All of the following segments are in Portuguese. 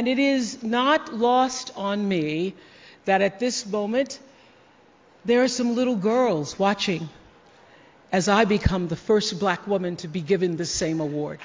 And it is not lost on me that at this moment there are some little girls watching as I become the first black woman to be given the same award.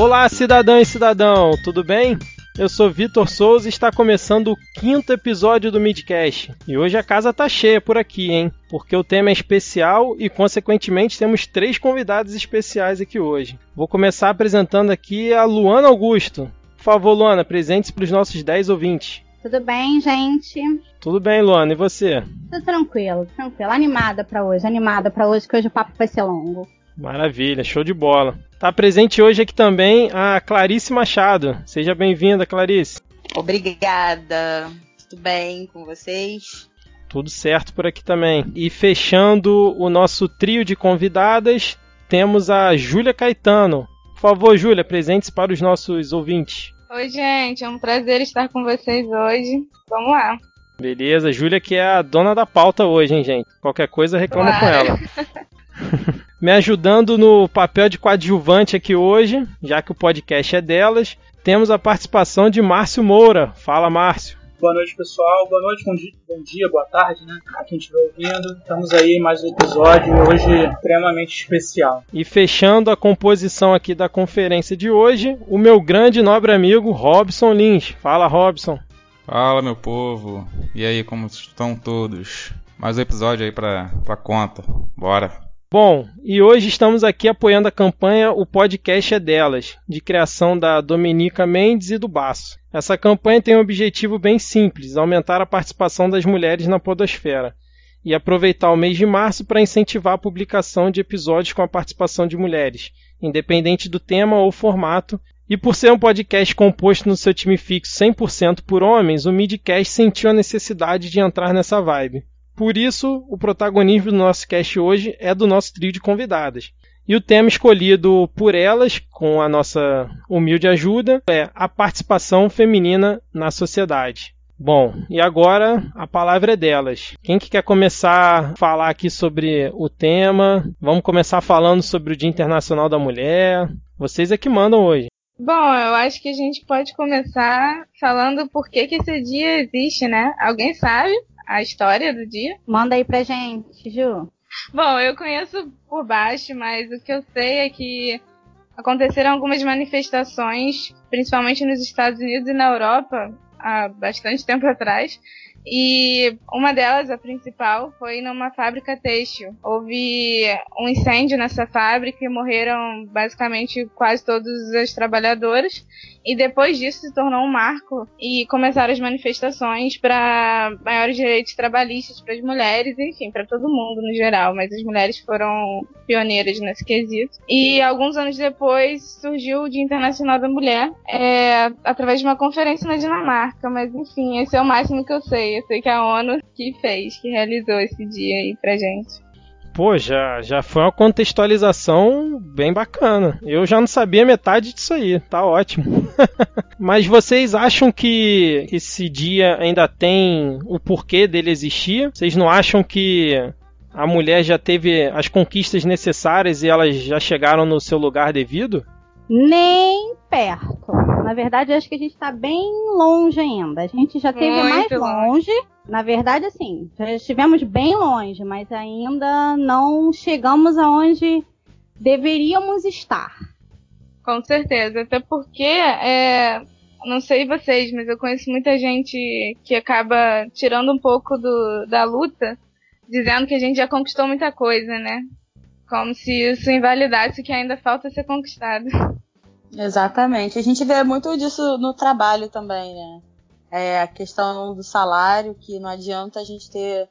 Olá, cidadã e cidadão, tudo bem? Eu sou Vitor Souza e está começando o quinto episódio do Midcast. E hoje a casa tá cheia por aqui, hein? Porque o tema é especial e, consequentemente, temos três convidados especiais aqui hoje. Vou começar apresentando aqui a Luana Augusto. Por favor, Luana, presente para os nossos 10 ouvintes. Tudo bem, gente? Tudo bem, Luana, e você? Tudo tranquilo, tranquilo. Animada para hoje, animada para hoje, que hoje o papo vai ser longo. Maravilha, show de bola. Está presente hoje aqui também a Clarice Machado. Seja bem-vinda, Clarice. Obrigada. Tudo bem com vocês? Tudo certo por aqui também. E fechando o nosso trio de convidadas, temos a Júlia Caetano. Por favor, Júlia, presente para os nossos ouvintes. Oi, gente, é um prazer estar com vocês hoje. Vamos lá. Beleza, Júlia que é a dona da pauta hoje, hein, gente? Qualquer coisa reclama claro. com ela. me ajudando no papel de coadjuvante aqui hoje, já que o podcast é delas. Temos a participação de Márcio Moura. Fala, Márcio. Boa noite, pessoal. Boa noite, bom dia, bom dia boa tarde, né? A quem estiver ouvindo. Estamos aí em mais um episódio hoje extremamente especial. E fechando a composição aqui da conferência de hoje, o meu grande e nobre amigo Robson Lins. Fala, Robson. Fala, meu povo. E aí, como estão todos? Mais um episódio aí pra, pra conta. Bora. Bom, e hoje estamos aqui apoiando a campanha O Podcast é Delas, de criação da Dominica Mendes e do Baço. Essa campanha tem um objetivo bem simples: aumentar a participação das mulheres na Podosfera e aproveitar o mês de março para incentivar a publicação de episódios com a participação de mulheres, independente do tema ou formato. E por ser um podcast composto no seu time fixo 100% por homens, o Midcast sentiu a necessidade de entrar nessa vibe. Por isso, o protagonismo do nosso cast hoje é do nosso trio de convidadas. E o tema escolhido por elas, com a nossa humilde ajuda, é a participação feminina na sociedade. Bom, e agora a palavra é delas. Quem que quer começar a falar aqui sobre o tema? Vamos começar falando sobre o Dia Internacional da Mulher. Vocês é que mandam hoje. Bom, eu acho que a gente pode começar falando por que, que esse dia existe, né? Alguém sabe? A história do dia? Manda aí pra gente, Ju. Bom, eu conheço por baixo, mas o que eu sei é que aconteceram algumas manifestações, principalmente nos Estados Unidos e na Europa, há bastante tempo atrás, e uma delas, a principal, foi numa fábrica têxtil. Houve um incêndio nessa fábrica e morreram basicamente quase todas as trabalhadoras. E depois disso se tornou um marco e começaram as manifestações para maiores direitos trabalhistas para as mulheres, enfim, para todo mundo no geral, mas as mulheres foram pioneiras nesse quesito. E alguns anos depois surgiu o Dia Internacional da Mulher, é, através de uma conferência na Dinamarca, mas enfim, esse é o máximo que eu sei. Eu sei que a ONU que fez, que realizou esse dia aí pra gente. Pô, já, já foi uma contextualização bem bacana. Eu já não sabia metade disso aí, tá ótimo. Mas vocês acham que esse dia ainda tem o porquê dele existir? Vocês não acham que a mulher já teve as conquistas necessárias e elas já chegaram no seu lugar devido? Nem perto. Na verdade, acho que a gente está bem longe ainda. A gente já teve Muito mais longe. longe. Na verdade, assim, já estivemos bem longe, mas ainda não chegamos aonde deveríamos estar. Com certeza, até porque é, não sei vocês, mas eu conheço muita gente que acaba tirando um pouco do, da luta, dizendo que a gente já conquistou muita coisa, né? Como se isso invalidasse o que ainda falta ser conquistado. Exatamente. A gente vê muito disso no trabalho também, né? É a questão do salário, que não adianta a gente ter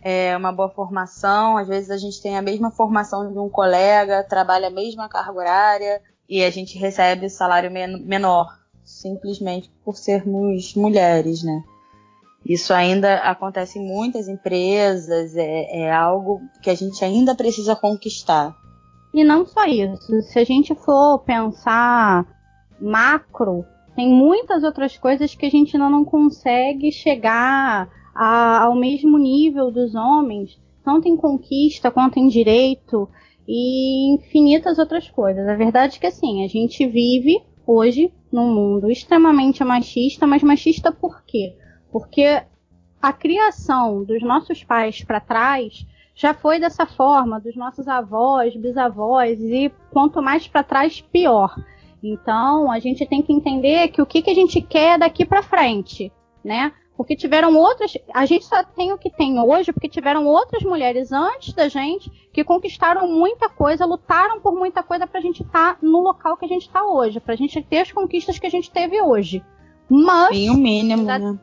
é, uma boa formação, às vezes a gente tem a mesma formação de um colega, trabalha a mesma carga horária e a gente recebe salário men menor, simplesmente por sermos mulheres, né? Isso ainda acontece em muitas empresas, é, é algo que a gente ainda precisa conquistar. E não só isso, se a gente for pensar macro, tem muitas outras coisas que a gente ainda não consegue chegar a, ao mesmo nível dos homens, tanto em conquista quanto em direito e infinitas outras coisas. A verdade é que assim, a gente vive hoje num mundo extremamente machista, mas machista por quê? Porque a criação dos nossos pais para trás já foi dessa forma, dos nossos avós, bisavós, e quanto mais para trás, pior. Então, a gente tem que entender que o que, que a gente quer daqui para frente, né? Porque tiveram outras. A gente só tem o que tem hoje porque tiveram outras mulheres antes da gente que conquistaram muita coisa, lutaram por muita coisa para a gente estar tá no local que a gente está hoje, para a gente ter as conquistas que a gente teve hoje. Mas. Tem o mínimo, né?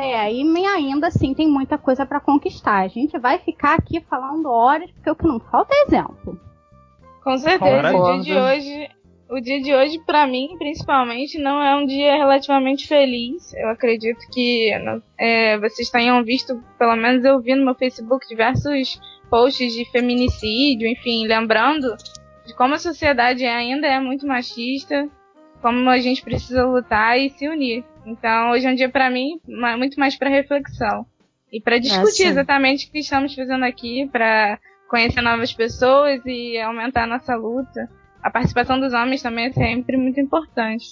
É, e ainda assim tem muita coisa para conquistar. A gente vai ficar aqui falando horas, porque o que não falta é exemplo. Com certeza, o dia de hoje, o dia de hoje para mim, principalmente, não é um dia relativamente feliz. Eu acredito que é, vocês tenham visto, pelo menos eu vi no meu Facebook diversos posts de feminicídio, enfim, lembrando de como a sociedade ainda é muito machista, como a gente precisa lutar e se unir. Então, hoje é um dia para mim muito mais para reflexão e para discutir é, exatamente o que estamos fazendo aqui, para conhecer novas pessoas e aumentar a nossa luta. A participação dos homens também é sempre muito importante.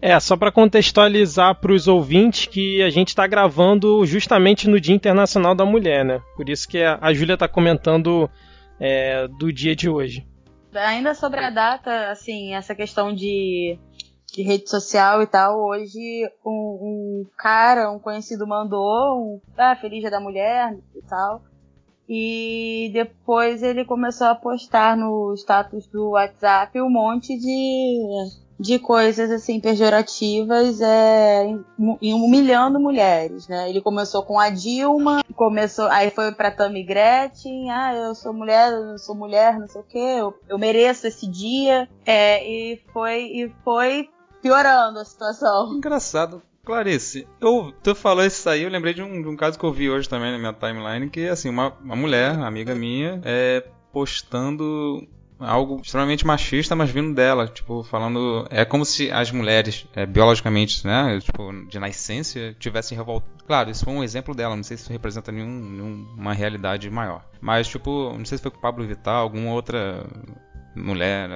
É, só para contextualizar para os ouvintes que a gente está gravando justamente no Dia Internacional da Mulher, né? Por isso que a, Júlia está comentando é, do dia de hoje. Ainda sobre a data, assim, essa questão de de rede social e tal, hoje um, um cara, um conhecido mandou um ah, Feliz Dia da Mulher e tal. E depois ele começou a postar no status do WhatsApp um monte de, de coisas assim pejorativas é, humilhando mulheres, né? Ele começou com a Dilma, começou, aí foi pra Tammy Gretchen, ah, eu sou mulher, eu sou mulher, não sei o que, eu, eu mereço esse dia, é, e foi e foi piorando a situação. Engraçado. Clarice, eu, tu falou isso aí, eu lembrei de um, de um caso que eu vi hoje também na minha timeline, que assim, uma, uma mulher, amiga minha, é postando algo extremamente machista, mas vindo dela, tipo, falando. É como se as mulheres, é, biologicamente, né, tipo, de nascença, tivessem revoltado. Claro, isso foi um exemplo dela, não sei se isso representa nenhum, nenhuma realidade maior. Mas, tipo, não sei se foi com o Pablo Vittar, alguma outra mulher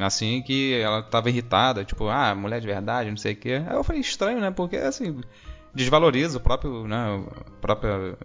assim que ela tava irritada, tipo, ah, mulher de verdade, não sei o que. Aí eu falei estranho, né? Porque assim desvaloriza o próprio, né, o próprio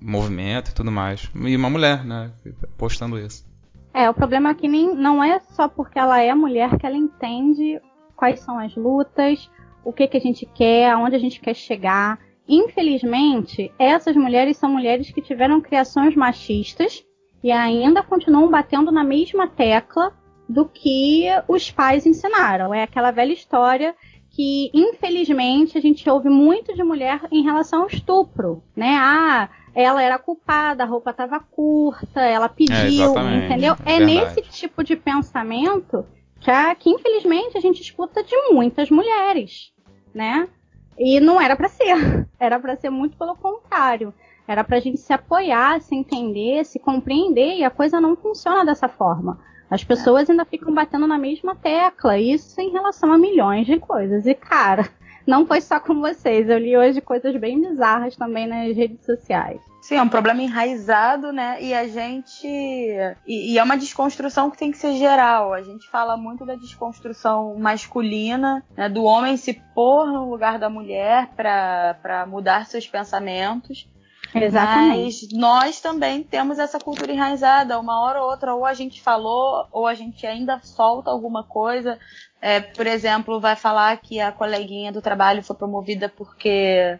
movimento e tudo mais. E uma mulher, né, postando isso. É, o problema é que nem, não é só porque ela é mulher que ela entende quais são as lutas, o que, que a gente quer, aonde a gente quer chegar. Infelizmente, essas mulheres são mulheres que tiveram criações machistas e ainda continuam batendo na mesma tecla do que os pais ensinaram. É aquela velha história que, infelizmente, a gente ouve muito de mulher em relação ao estupro, né? Ah, ela era culpada, a roupa estava curta, ela pediu, é, entendeu? É, é nesse tipo de pensamento que, a, que, infelizmente, a gente escuta de muitas mulheres, né? E não era para ser. Era para ser muito pelo contrário. Era para a gente se apoiar, se entender, se compreender, e a coisa não funciona dessa forma. As pessoas ainda ficam batendo na mesma tecla, isso em relação a milhões de coisas. E, cara, não foi só com vocês. Eu li hoje coisas bem bizarras também nas redes sociais. Sim, é um problema enraizado, né? E a gente. E, e, é uma desconstrução que tem que ser geral. A gente fala muito da desconstrução masculina, né? do homem se pôr no lugar da mulher para mudar seus pensamentos. Exatamente. Mas nós também temos essa cultura enraizada. Uma hora ou outra, ou a gente falou, ou a gente ainda solta alguma coisa. É, por exemplo, vai falar que a coleguinha do trabalho foi promovida porque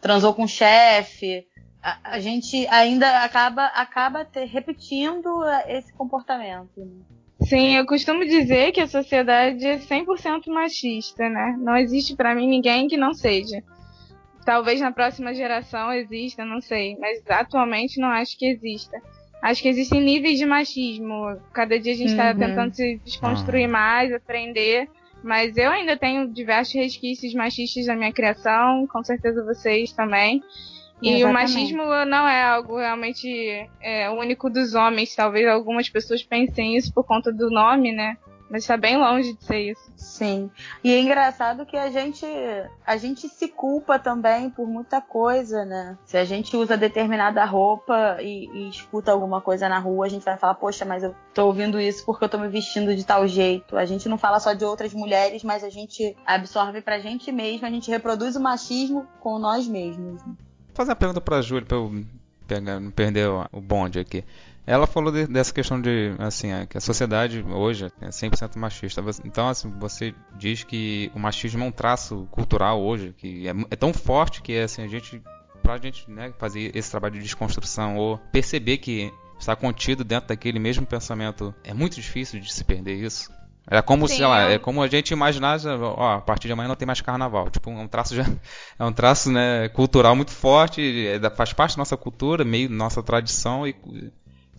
transou com o chefe. A, a, gente ainda acaba, acaba ter, repetindo esse comportamento. Né? Sim, eu costumo dizer que a sociedade é 100% machista, né? Não existe para mim ninguém que não seja. Talvez na próxima geração exista, não sei, mas atualmente não acho que exista. Acho que existem níveis de machismo. Cada dia a gente está uhum. tentando se desconstruir ah. mais, aprender. Mas eu ainda tenho diversos resquícios machistas na minha criação, com certeza vocês também. E Exatamente. o machismo não é algo realmente é, único dos homens. Talvez algumas pessoas pensem isso por conta do nome, né? Mas está bem longe de ser isso. Sim. E é engraçado que a gente a gente se culpa também por muita coisa, né? Se a gente usa determinada roupa e, e escuta alguma coisa na rua, a gente vai falar, poxa, mas eu tô ouvindo isso porque eu tô me vestindo de tal jeito. A gente não fala só de outras mulheres, mas a gente absorve pra gente mesmo, a gente reproduz o machismo com nós mesmos. Vou fazer uma pergunta pra Júlia, pra eu pegar, não perder o bonde aqui. Ela falou de, dessa questão de, assim, é, que a sociedade hoje é 100% machista. Então, assim, você diz que o machismo é um traço cultural hoje, que é, é tão forte que, assim, a gente, pra gente né, fazer esse trabalho de desconstrução ou perceber que está contido dentro daquele mesmo pensamento, é muito difícil de se perder isso. É como, Sim, sei lá, é, é como a gente imaginar, ó, a partir de amanhã não tem mais carnaval. Tipo, é um traço já, é um traço, né, cultural muito forte, é, faz parte da nossa cultura, meio nossa tradição e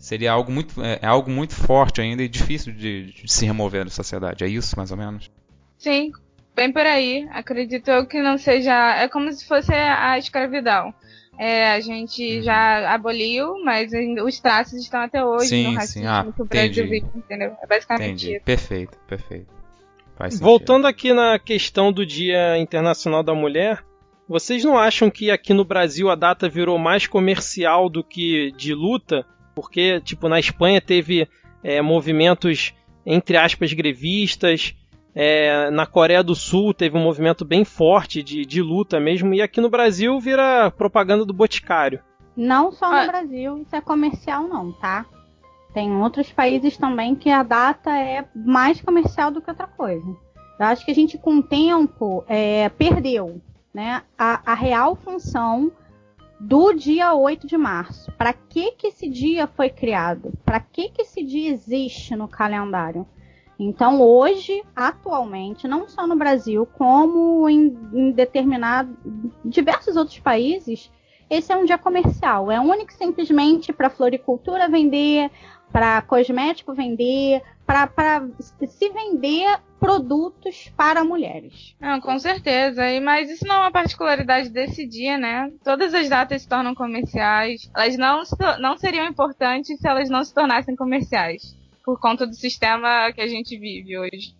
seria algo muito, é, é, algo muito forte ainda e difícil de, de, se remover da sociedade. É isso, mais ou menos? Sim, bem por aí. Acredito eu que não seja. É como se fosse a escravidão. É, a gente uhum. já aboliu, mas os traços estão até hoje sim, no racismo sim. Ah, que o Brasil vive, entendeu? É basicamente entendi. isso. Perfeito, perfeito. Voltando aqui na questão do Dia Internacional da Mulher, vocês não acham que aqui no Brasil a data virou mais comercial do que de luta? Porque, tipo, na Espanha teve é, movimentos, entre aspas, grevistas, é, na Coreia do Sul teve um movimento bem forte de, de luta mesmo, e aqui no Brasil vira propaganda do Boticário. Não só no ah. Brasil, isso é comercial não, tá? Tem outros países também que a data é mais comercial do que outra coisa. Eu acho que a gente, com o tempo, é, perdeu né, a, a real função do dia 8 de março. Para que, que esse dia foi criado? Para que, que esse dia existe no calendário? Então, hoje, atualmente, não só no Brasil, como em, em determinados diversos outros países, esse é um dia comercial. É único simplesmente para floricultura vender, para cosmético vender, para se vender produtos para mulheres. Não, com certeza. E, mas isso não é uma particularidade desse dia, né? Todas as datas se tornam comerciais. Elas não, não seriam importantes se elas não se tornassem comerciais. Por conta do sistema que a gente vive hoje.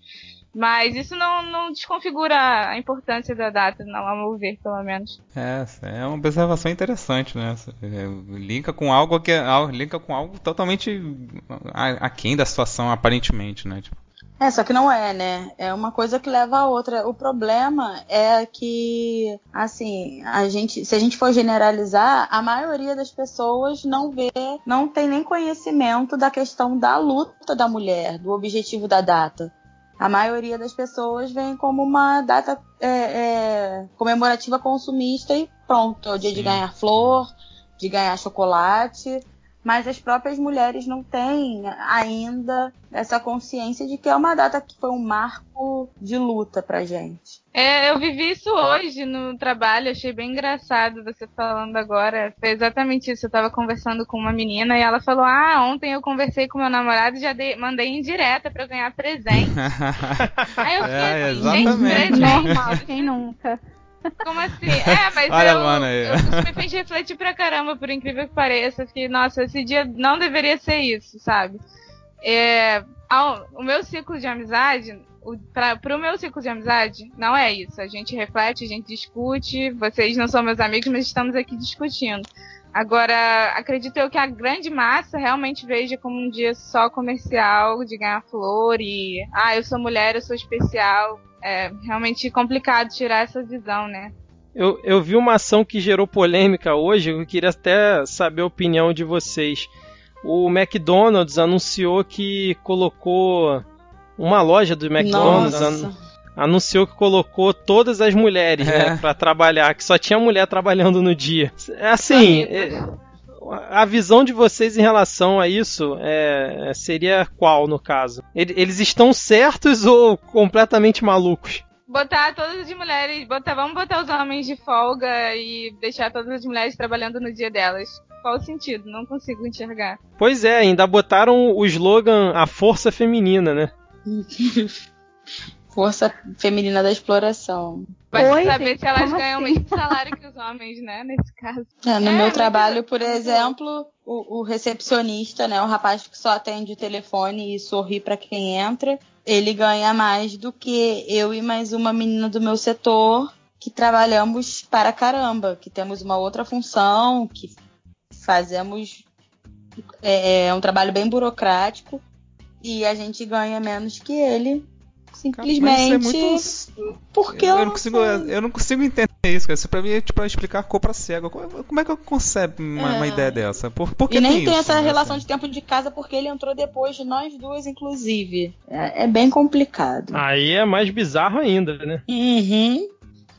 Mas isso não, não desconfigura a importância da data, não, a meu ver, pelo menos. É, é uma observação interessante, né? É, linka com algo que é, linka com algo totalmente aquém da situação, aparentemente, né? Tipo. É, só que não é, né? É uma coisa que leva a outra. O problema é que, assim, a gente, se a gente for generalizar, a maioria das pessoas não vê, não tem nem conhecimento da questão da luta da mulher, do objetivo da data a maioria das pessoas vem como uma data é, é, comemorativa consumista e pronto, é o dia Sim. de ganhar flor, de ganhar chocolate, mas as próprias mulheres não têm ainda essa consciência de que é uma data que foi um marco de luta pra gente. É, eu vivi isso hoje no trabalho, achei bem engraçado você falando agora. Foi exatamente isso. Eu tava conversando com uma menina e ela falou: Ah, ontem eu conversei com meu namorado e já dei, mandei em direta pra eu ganhar presente. Aí eu fiquei é, assim, gente, presente. Normal, quem nunca? Como assim? É, mas Olha, eu, mano, eu, isso me fez refletir pra caramba, por incrível que pareça. Que, nossa, esse dia não deveria ser isso, sabe? É, ao, o meu ciclo de amizade, o, pra, pro meu ciclo de amizade, não é isso. A gente reflete, a gente discute. Vocês não são meus amigos, mas estamos aqui discutindo. Agora, acredito eu que a grande massa realmente veja como um dia só comercial, de ganhar flor e. Ah, eu sou mulher, eu sou especial é realmente complicado tirar essa visão, né? Eu, eu vi uma ação que gerou polêmica hoje, eu queria até saber a opinião de vocês. O McDonald's anunciou que colocou uma loja do McDonald's an, anunciou que colocou todas as mulheres né, é. né, para trabalhar, que só tinha mulher trabalhando no dia. Assim, é, a visão de vocês em relação a isso é, seria qual, no caso? Eles estão certos ou completamente malucos? Botar todas as mulheres, botar, vamos botar os homens de folga e deixar todas as mulheres trabalhando no dia delas. Qual o sentido? Não consigo enxergar. Pois é, ainda botaram o slogan A Força Feminina, né? Força Feminina da Exploração. Vai Oi, saber gente, se elas ganham assim? o mesmo salário que os homens, né? Nesse caso. É, no é, meu trabalho, por exemplo, o, o, recepcionista, né? O rapaz que só atende o telefone e sorri para quem entra. ele ganha mais do que eu e mais uma menina do meu setor que trabalhamos para caramba, que temos uma outra função, que fazemos é, é um trabalho bem burocrático e a gente ganha menos que ele simplesmente Mas é muito... porque eu, eu não consigo eu não consigo entender isso cara. isso para mim é tipo explicar cor para cego como é que eu concebo uma, é. uma ideia dessa por, por que e nem tem, tem isso, essa né? relação de tempo de casa porque ele entrou depois de nós duas inclusive é, é bem complicado aí é mais bizarro ainda né uhum.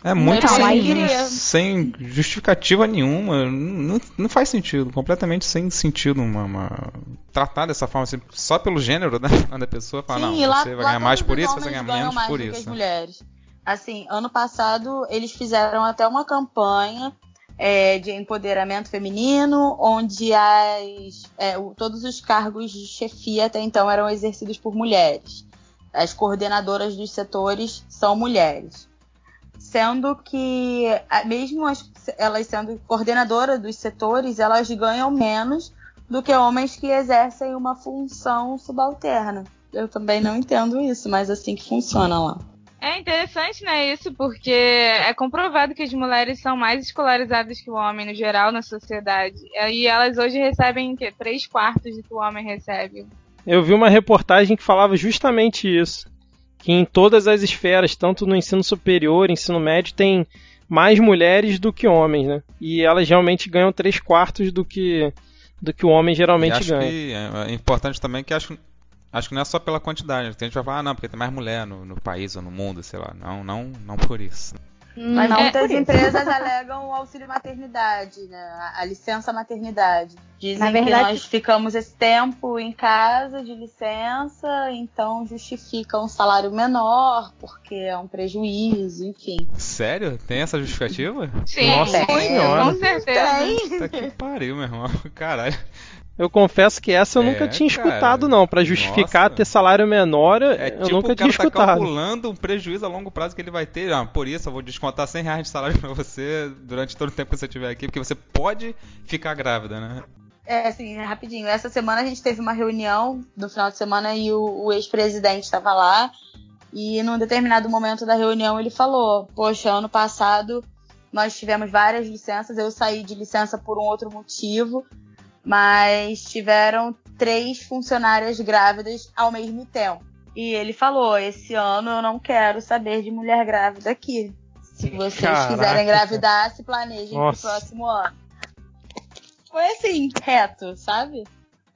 É muito sem, sem, justificativa nenhuma. Não, não, faz sentido. Completamente sem sentido uma, uma... tratar dessa forma, assim, só pelo gênero né, da pessoa. Falar, não, lá, você vai ganhar mais por isso, você vai ganhar menos mais por do isso. Que as mulheres. Assim, ano passado eles fizeram até uma campanha é, de empoderamento feminino, onde as, é, o, todos os cargos de chefia até então eram exercidos por mulheres. As coordenadoras dos setores são mulheres sendo que mesmo as, elas sendo coordenadoras dos setores, elas ganham menos do que homens que exercem uma função subalterna. Eu também não entendo isso, mas assim que funciona lá. É interessante, né, isso, porque é comprovado que as mulheres são mais escolarizadas que o homem no geral na sociedade. E elas hoje recebem que, três quartos do que o homem recebe. Eu vi uma reportagem que falava justamente isso que em todas as esferas, tanto no ensino superior, ensino médio, tem mais mulheres do que homens, né? E elas realmente ganham três quartos do que do que o homem geralmente acho ganha. Que é importante também que acho acho que não é só pela quantidade. Tem gente que vai falar, ah, não, porque tem mais mulher no, no país ou no mundo, sei lá. Não, não, não por isso. Mas não muitas empresas alegam o auxílio maternidade, né? A licença maternidade. Dizem Na verdade, que nós ficamos esse tempo em casa de licença, então justifica um salário menor, porque é um prejuízo, enfim. Sério? Tem essa justificativa? Sim, Nossa, com certeza. Puta que pariu, meu irmão. Caralho. Eu confesso que essa eu é, nunca tinha cara, escutado, não. para justificar nossa. ter salário menor, é, eu tipo, nunca tinha tá escutado. Tá calculando um prejuízo a longo prazo que ele vai ter. Ah, por isso eu vou descontar 100 reais de salário pra você durante todo o tempo que você estiver aqui, porque você pode ficar grávida, né? É, assim, rapidinho. Essa semana a gente teve uma reunião no final de semana e o, o ex-presidente estava lá. E num determinado momento da reunião ele falou: Poxa, ano passado nós tivemos várias licenças, eu saí de licença por um outro motivo mas tiveram três funcionárias grávidas ao mesmo tempo. E ele falou: esse ano eu não quero saber de mulher grávida aqui. Se vocês Caraca. quiserem engravidar, se planejem Nossa. pro próximo ano. Foi assim, reto, sabe?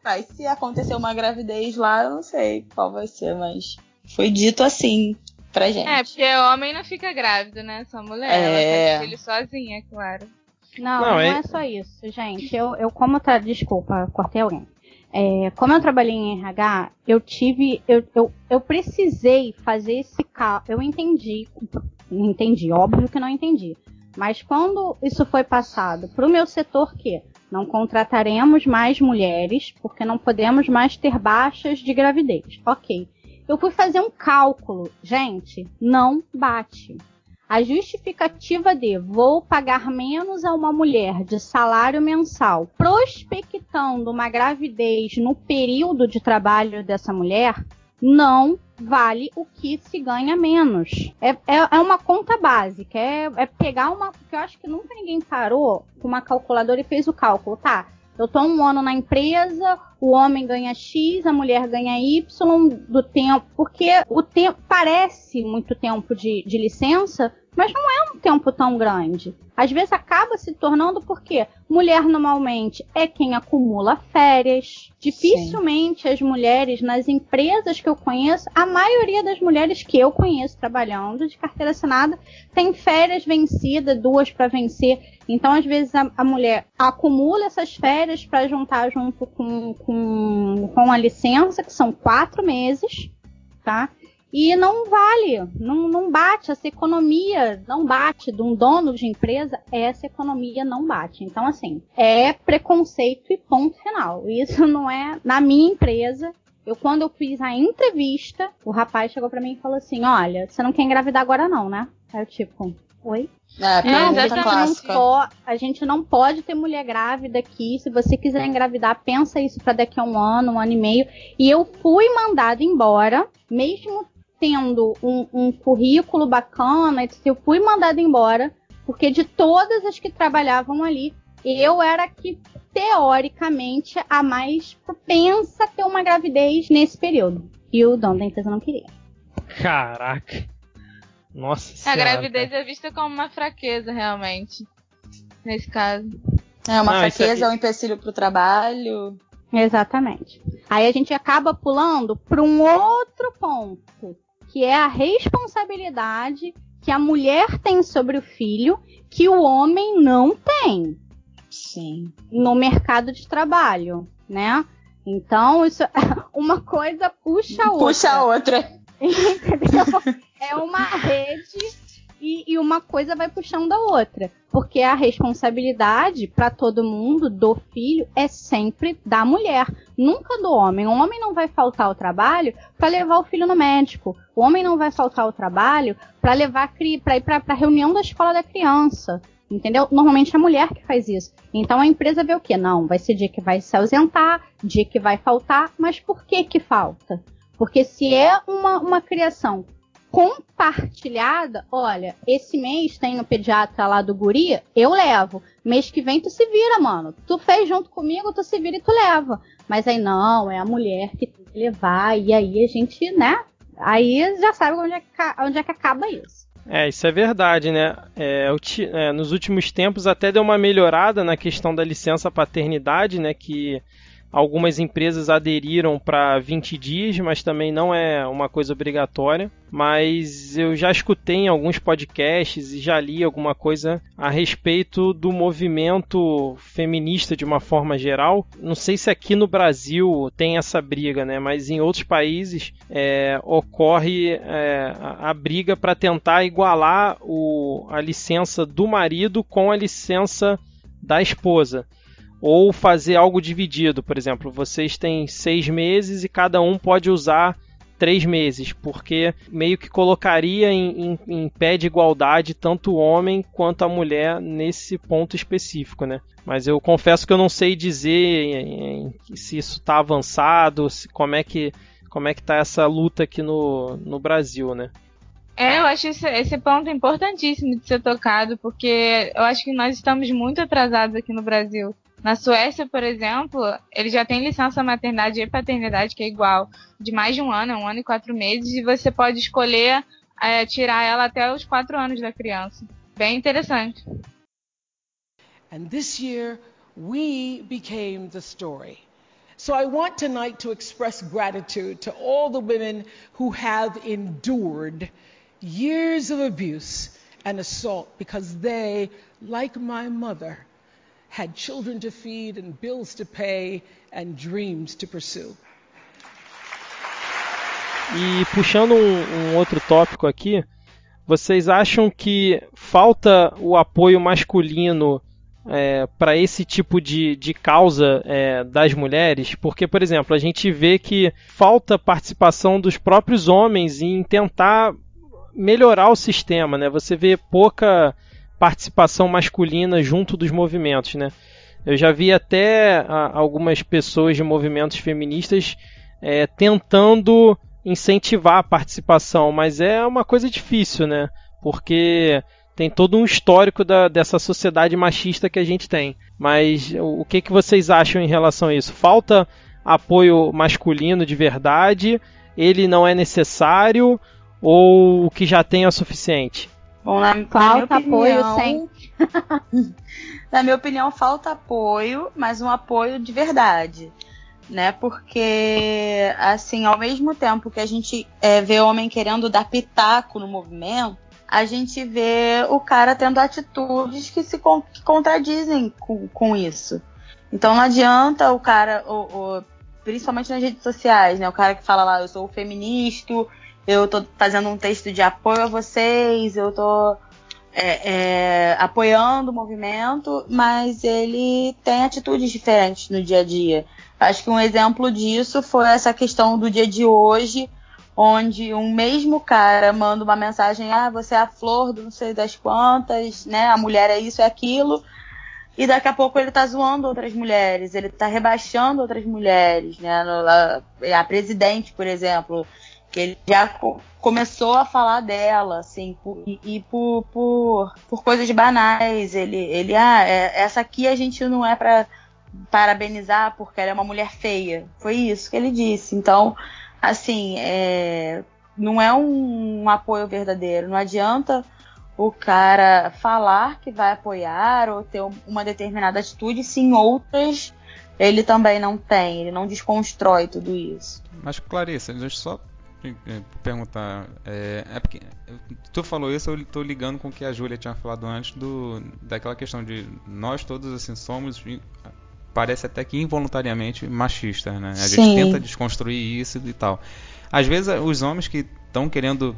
Mas se acontecer uma gravidez lá, eu não sei qual vai ser, mas foi dito assim pra gente. É, porque homem não fica grávido, né? Só mulher. É... Ela ele sozinha, claro. Não, não, não é... é... só isso, gente. Eu, eu como tá, desculpa, cortei alguém. É, como eu trabalhei em RH, eu tive, eu, eu, eu precisei fazer esse cálculo. Eu entendi, entendi, óbvio que não entendi. Mas quando isso foi passado para o meu setor que não contrataremos mais mulheres porque não podemos mais ter baixas de gravidez. Ok. Eu fui fazer um cálculo. Gente, não bate. A justificativa de vou pagar menos a uma mulher de salário mensal, prospectando uma gravidez no período de trabalho dessa mulher, não vale o que se ganha menos. É, é, é uma conta básica, é, é, pegar uma. que eu acho que nunca ninguém parou com uma calculadora e fez o cálculo, tá? Eu tô um ano na empresa, o homem ganha X, a mulher ganha Y do tempo, porque o tempo parece muito tempo de, de licença, mas não é um tempo tão grande. Às vezes acaba se tornando porque mulher normalmente é quem acumula férias. Dificilmente Sim. as mulheres nas empresas que eu conheço, a maioria das mulheres que eu conheço trabalhando de carteira assinada tem férias vencidas, duas para vencer. Então às vezes a, a mulher acumula essas férias para juntar junto com, com, com a licença, que são quatro meses, tá? E não vale, não, não bate, essa economia não bate de um dono de empresa, essa economia não bate. Então, assim, é preconceito e ponto final. Isso não é na minha empresa. Eu, quando eu fiz a entrevista, o rapaz chegou para mim e falou assim: Olha, você não quer engravidar agora, não, né? Aí eu, tipo, Oi? É, não, a gente não a gente não pode ter mulher grávida aqui. Se você quiser engravidar, pensa isso para daqui a um ano, um ano e meio. E eu fui mandada embora, mesmo tendo um, um currículo bacana, eu fui mandada embora, porque de todas as que trabalhavam ali, eu era que teoricamente a mais propensa a ter uma gravidez nesse período. E o dono da empresa não queria. Caraca. Nossa A senhora, gravidez cara. é vista como uma fraqueza, realmente. Nesse caso. É uma Não, fraqueza, é- é um empecilho pro trabalho. Exatamente. Aí a gente acaba pulando para um outro ponto, que é a responsabilidade que a mulher tem sobre o filho que o homem não tem Sim. no mercado de trabalho, né? Então, isso uma coisa puxa a outra. Puxa a outra. Entendeu? É uma rede e, e uma coisa vai puxando a outra. Porque a responsabilidade para todo mundo do filho é sempre da mulher, nunca do homem. O homem não vai faltar ao trabalho para levar o filho no médico. O homem não vai faltar ao trabalho para levar para ir para a reunião da escola da criança. Entendeu? Normalmente é a mulher que faz isso. Então a empresa vê o quê? Não, vai ser dia que vai se ausentar, dia que vai faltar, mas por que que falta? Porque se é uma, uma criação compartilhada, olha, esse mês tem no pediatra lá do guri, eu levo. Mês que vem tu se vira, mano. Tu fez junto comigo, tu se vira e tu leva. Mas aí não, é a mulher que tem que levar, e aí a gente, né? Aí já sabe onde é que, onde é que acaba isso. É, isso é verdade, né? É, ti- é, nos últimos tempos até deu uma melhorada na questão da licença paternidade, né? Que algumas empresas aderiram para 20 dias, mas também não é uma coisa obrigatória. Mas eu já escutei em alguns podcasts e já li alguma coisa a respeito do movimento feminista de uma forma geral. Não sei se aqui no Brasil tem essa briga, né? Mas em outros países é, ocorre é, a, briga para tentar igualar o, a licença do marido com a licença da esposa. Ou fazer algo dividido, por exemplo, vocês têm seis meses e cada um pode usar três meses, porque meio que colocaria em, em, em pé de igualdade tanto o homem quanto a mulher nesse ponto específico, né? Mas eu confesso que eu não sei dizer se isso está avançado, se, como é que como é que tá essa luta aqui no, no Brasil, né? É, eu acho esse, esse ponto importantíssimo de ser tocado, porque eu acho que nós estamos muito atrasados aqui no Brasil. Na Suécia, por exemplo, ele já tem licença maternidade e paternidade que é igual, de mais de um ano, um ano e quatro meses, e você pode escolher é, tirar ela até os quatro anos da criança. Bem interessante. And this year, we became the story. So I want tonight to express gratitude to all the women who have endured years of abuse and assault because they, like my mother, had children to feed and bills to pay and dreams to pursue. E puxando um, um outro tópico aqui, vocês acham que falta o apoio masculino é, para esse tipo de, de causa é, das mulheres? Porque, por exemplo, a gente vê que falta participação dos próprios homens em tentar melhorar o sistema, né? Você vê pouca participação masculina junto dos movimentos, né? Eu já vi até algumas pessoas de movimentos feministas é, tentando incentivar a participação, mas é uma coisa difícil, né? Porque tem todo um histórico da, dessa sociedade machista que a gente tem. Mas o, o que, que vocês acham em relação a isso? Falta apoio masculino de verdade? Ele não é necessário? Ou o que já tem é suficiente? Bom, na, na Falta minha opinião, apoio sem. na minha opinião, falta apoio, mas um apoio de verdade. Né? Porque, assim, ao mesmo tempo que a gente é, vê homem querendo dar pitaco no movimento, a gente vê o cara tendo atitudes que se con que contradizem com, com isso. Então não adianta o cara, o, o, principalmente nas redes sociais, né? O cara que fala lá, eu sou feminista, eu tô fazendo um texto de apoio a vocês, eu tô é, é, apoiando o movimento, mas ele tem atitudes diferentes no dia a dia. Acho que um exemplo disso foi essa questão do dia de hoje, onde um mesmo cara manda uma mensagem, ah, você é a flor do não sei das quantas, né? A mulher é isso, é aquilo. E daqui a pouco ele tá zoando outras mulheres, ele tá rebaixando outras mulheres, né? A, presidente, por exemplo, que ele já co começou a falar dela, assim, por, e, e, por, por, por coisas banais. Ele, ele ah, é, essa aqui a gente não é para parabenizar porque ela é uma mulher feia. Foi isso que ele disse. Então, assim, é, não é um, um apoio verdadeiro. Não adianta o cara falar que vai apoiar ou ter uma determinada atitude se em outras ele também não tem, ele não desconstrói tudo isso. Mas Clarissa, só perguntar, é, é, porque tu falou isso, eu estou ligando com o que a Júlia tinha falado antes do daquela questão de nós todos assim somos parece até que involuntariamente machistas, né? A Sim. gente tenta desconstruir isso e tal. Às vezes os homens que estão querendo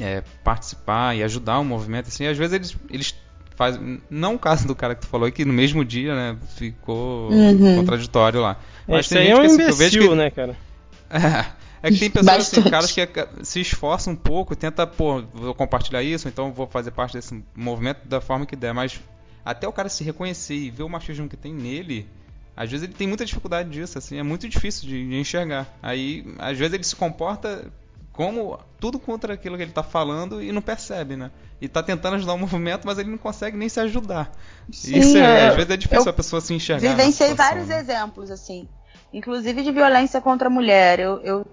é, participar e ajudar o movimento, assim, às vezes eles, eles fazem. Não o caso do cara que tu falou que no mesmo dia, né, ficou uhum. contraditório lá. Mas Esse tem aí é um que, imbecil, assim, que, né, cara? É, é que tem pessoas assim, caras que se esforçam um pouco, tenta, pô, vou compartilhar isso, então vou fazer parte desse movimento da forma que der, mas até o cara se reconhecer e ver o machismo que tem nele, às vezes ele tem muita dificuldade disso, assim, é muito difícil de, de enxergar. Aí, às vezes ele se comporta como tudo contra aquilo que ele está falando e não percebe, né? E está tentando ajudar o movimento, mas ele não consegue nem se ajudar. Sim, Isso é, às vezes é difícil a pessoa se enxergar. Vivenciei vários né? exemplos assim, inclusive de violência contra a mulher. Eu, eu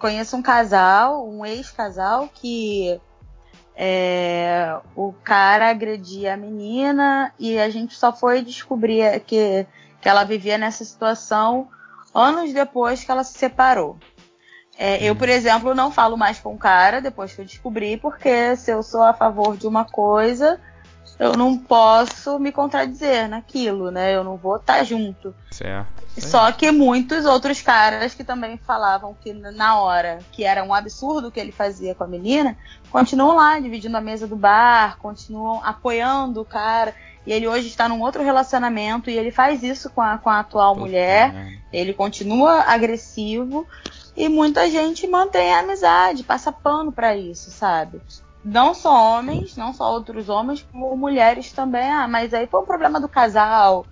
conheço um casal, um ex-casal que é, o cara agredia a menina e a gente só foi descobrir que, que ela vivia nessa situação anos depois que ela se separou. É, eu, por exemplo, não falo mais com o cara depois que eu descobri, porque se eu sou a favor de uma coisa, eu não posso me contradizer naquilo, né? Eu não vou estar tá junto. Certo. Só que muitos outros caras que também falavam que na hora que era um absurdo o que ele fazia com a menina, continuam lá dividindo a mesa do bar, continuam apoiando o cara. E ele hoje está num outro relacionamento e ele faz isso com a, com a atual Puta mulher. Ele continua agressivo e muita gente mantém a amizade, passa pano para isso, sabe? Não só homens, não só outros homens, como mulheres também. Ah, mas aí foi um problema do casal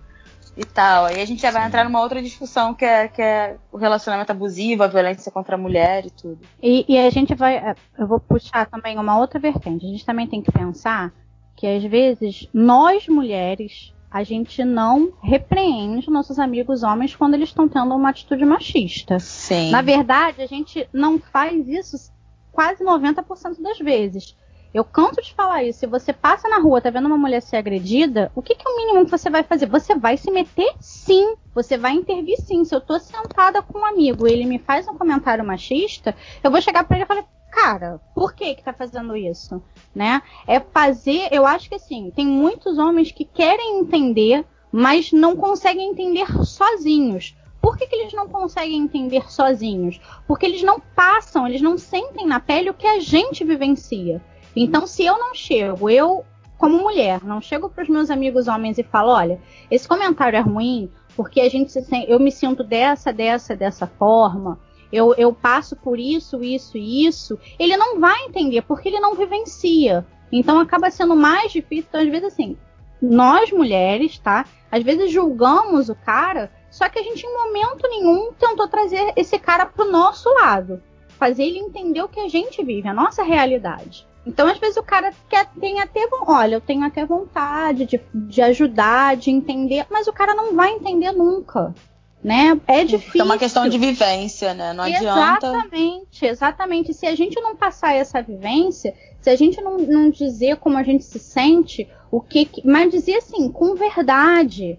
e tal. Aí a gente já vai Sim. entrar numa outra discussão que é, que é o relacionamento abusivo, a violência contra a mulher e tudo. E, e a gente vai. É, eu vou puxar também uma outra vertente. A gente também tem que pensar que às vezes nós mulheres a gente não repreende nossos amigos homens quando eles estão tendo uma atitude machista. Sim. Na verdade, a gente não faz isso quase 90% das vezes. Eu canto de falar isso. Se você passa na rua, tá vendo uma mulher ser agredida, o que, que é o mínimo que você vai fazer? Você vai se meter sim. Você vai intervir sim. Se eu tô sentada com um amigo e ele me faz um comentário machista, eu vou chegar para ele e falar, cara, por que que tá fazendo isso? Né? É fazer, eu acho que assim, tem muitos homens que querem entender, mas não conseguem entender sozinhos. Por que, que eles não conseguem entender sozinhos? Porque eles não passam, eles não sentem na pele o que a gente vivencia. Então, se eu não chego, eu, como mulher, não chego para os meus amigos homens e falo: olha, esse comentário é ruim porque a gente se, eu me sinto dessa, dessa, dessa forma eu, eu passo por isso, isso e isso, ele não vai entender, porque ele não vivencia. Então acaba sendo mais difícil. Então, às vezes, assim, nós mulheres, tá? Às vezes julgamos o cara, só que a gente, em momento nenhum, tentou trazer esse cara pro nosso lado. Fazer ele entender o que a gente vive, a nossa realidade. Então, às vezes, o cara quer, tem até. Olha, eu tenho até vontade de, de ajudar, de entender, mas o cara não vai entender nunca né? É difícil. É uma questão de vivência, né? Não adianta. Exatamente, exatamente. Se a gente não passar essa vivência, se a gente não, não dizer como a gente se sente, o que, mas dizer assim, com verdade,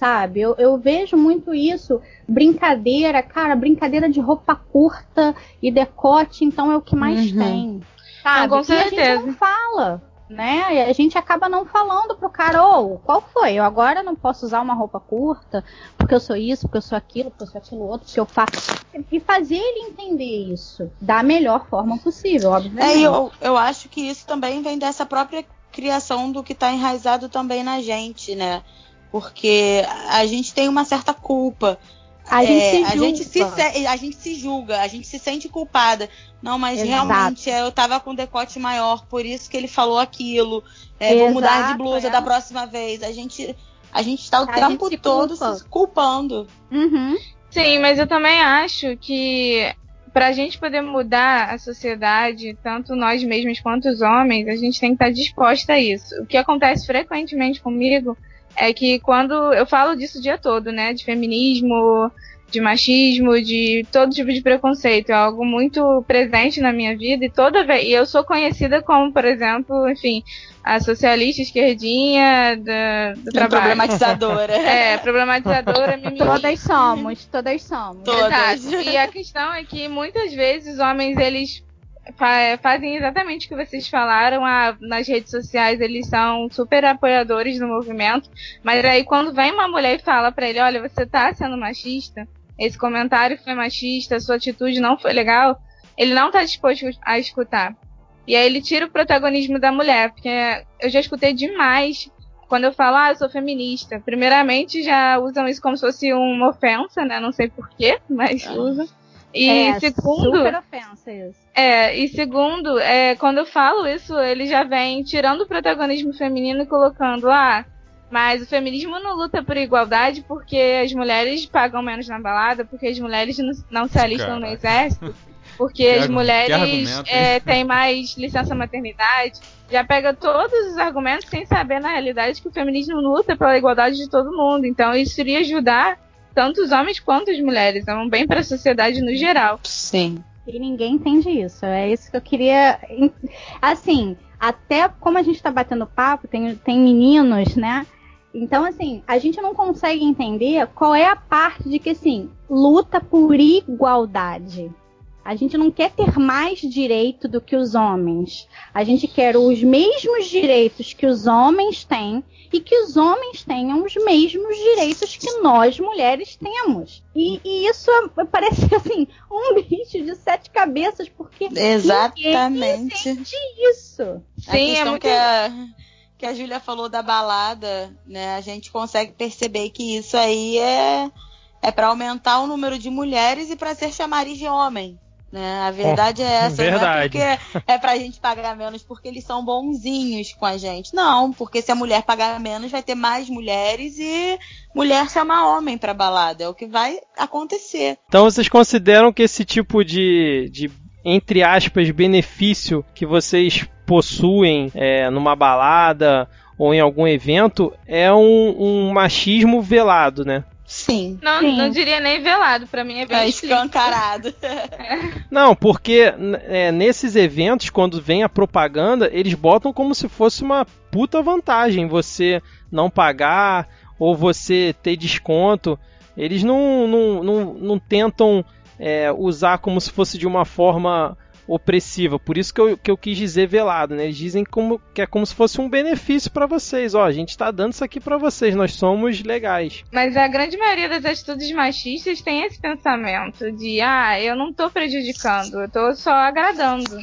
sabe? Eu, eu vejo muito isso, brincadeira, cara, brincadeira de roupa curta e decote, então é o que mais uhum. tem. Sabe? Não, com certeza. A gente não fala né? A gente acaba não falando pro cara, ô, oh, qual foi? Eu agora não posso usar uma roupa curta, porque eu sou isso, porque eu sou aquilo, porque eu sou aquilo outro, porque eu faço. E fazer ele entender isso da melhor forma possível, obviamente. É, eu, eu acho que isso também vem dessa própria criação do que está enraizado também na gente, né? Porque a gente tem uma certa culpa a, é, a, gente se, a gente se julga, a gente se sente culpada. Não, mas Exato. realmente eu tava com decote maior, por isso que ele falou aquilo. É, vou mudar de blusa é. da próxima vez. A gente, a gente está o a tempo todo culpa. se culpando. Uhum. Sim, mas eu também acho que para a gente poder mudar a sociedade, tanto nós mesmos quanto os homens, a gente tem que estar disposta a isso. O que acontece frequentemente comigo é que quando eu falo disso o dia todo, né, de feminismo, de machismo, de todo tipo de preconceito, é algo muito presente na minha vida e toda vez, e eu sou conhecida como, por exemplo, enfim, a socialista esquerdinha do, do trabalho. Problematizadora. É, problematizadora. mimimi. Todas somos, todas somos. Todas. Exato. E a questão é que muitas vezes os homens, eles fazem exatamente o que vocês falaram. A, nas redes sociais eles são super apoiadores do movimento. Mas aí quando vem uma mulher e fala para ele, olha, você tá sendo machista, esse comentário foi machista, sua atitude não foi legal, ele não tá disposto a escutar. E aí ele tira o protagonismo da mulher, porque eu já escutei demais quando eu falo, ah, eu sou feminista. Primeiramente já usam isso como se fosse uma ofensa, né? Não sei porquê, mas ah. usam. E é, segundo. Super ofensa isso. É, e segundo, é, quando eu falo isso, ele já vem tirando o protagonismo feminino e colocando, ah, mas o feminismo não luta por igualdade porque as mulheres pagam menos na balada, porque as mulheres não, não se alistam no exército, porque as mulheres é, têm mais licença maternidade. Já pega todos os argumentos sem saber na realidade que o feminismo luta pela igualdade de todo mundo. Então isso iria ajudar tanto os homens quanto as mulheres. É um bem para a sociedade no geral. Sim. E ninguém entende isso. É isso que eu queria. Assim, até como a gente está batendo papo, tem, tem meninos, né? Então, assim, a gente não consegue entender qual é a parte de que, assim, luta por igualdade. A gente não quer ter mais direito do que os homens. A gente quer os mesmos direitos que os homens têm e que os homens tenham os mesmos direitos que nós mulheres temos. E, e isso é, parece assim um bicho de sete cabeças porque exatamente ninguém isso. Sim, a é muito... que a que a Júlia falou da balada, né? A gente consegue perceber que isso aí é é para aumentar o número de mulheres e para ser chamariz de homem. Né? A verdade é, é essa, verdade. não é porque é pra gente pagar menos porque eles são bonzinhos com a gente. Não, porque se a mulher pagar menos, vai ter mais mulheres e mulher chama homem pra balada. É o que vai acontecer. Então vocês consideram que esse tipo de, de entre aspas, benefício que vocês possuem é, numa balada ou em algum evento é um, um machismo velado, né? Sim. Não, Sim. não diria nem velado, para mim é bem é escancarado. Não, porque é, nesses eventos, quando vem a propaganda, eles botam como se fosse uma puta vantagem você não pagar ou você ter desconto. Eles não, não, não, não tentam é, usar como se fosse de uma forma opressiva. Por isso que eu, que eu quis dizer velado, né? Eles dizem como, que é como se fosse um benefício para vocês. Ó, a gente tá dando isso aqui para vocês, nós somos legais. Mas a grande maioria das atitudes machistas tem esse pensamento de, ah, eu não tô prejudicando, eu tô só agradando.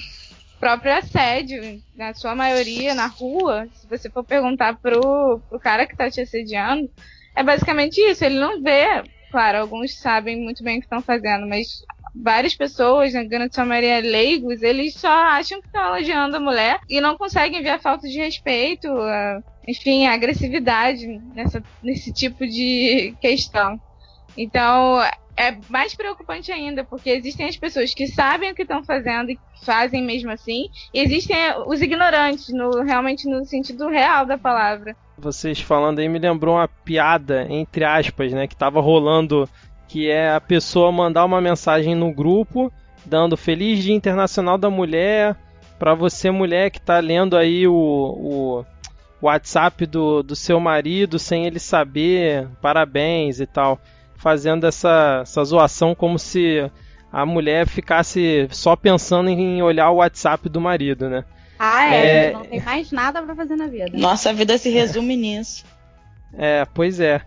Próprio assédio, na sua maioria, na rua, se você for perguntar pro, pro cara que tá te assediando, é basicamente isso. Ele não vê, claro, alguns sabem muito bem o que estão fazendo, mas várias pessoas, na grande sua maioria leigos, eles só acham que estão elogiando a mulher e não conseguem ver a falta de respeito, a, enfim, a agressividade nessa, nesse tipo de questão. Então, é mais preocupante ainda, porque existem as pessoas que sabem o que estão fazendo e fazem mesmo assim, e existem os ignorantes, no, realmente no sentido real da palavra. Vocês falando aí me lembrou uma piada, entre aspas, né, que estava rolando que é a pessoa mandar uma mensagem no grupo dando Feliz Dia Internacional da Mulher para você mulher que está lendo aí o, o WhatsApp do, do seu marido sem ele saber, parabéns e tal, fazendo essa, essa zoação como se a mulher ficasse só pensando em olhar o WhatsApp do marido, né? Ah, é, é... não tem mais nada para fazer na vida. Nossa vida se resume nisso. É, pois é.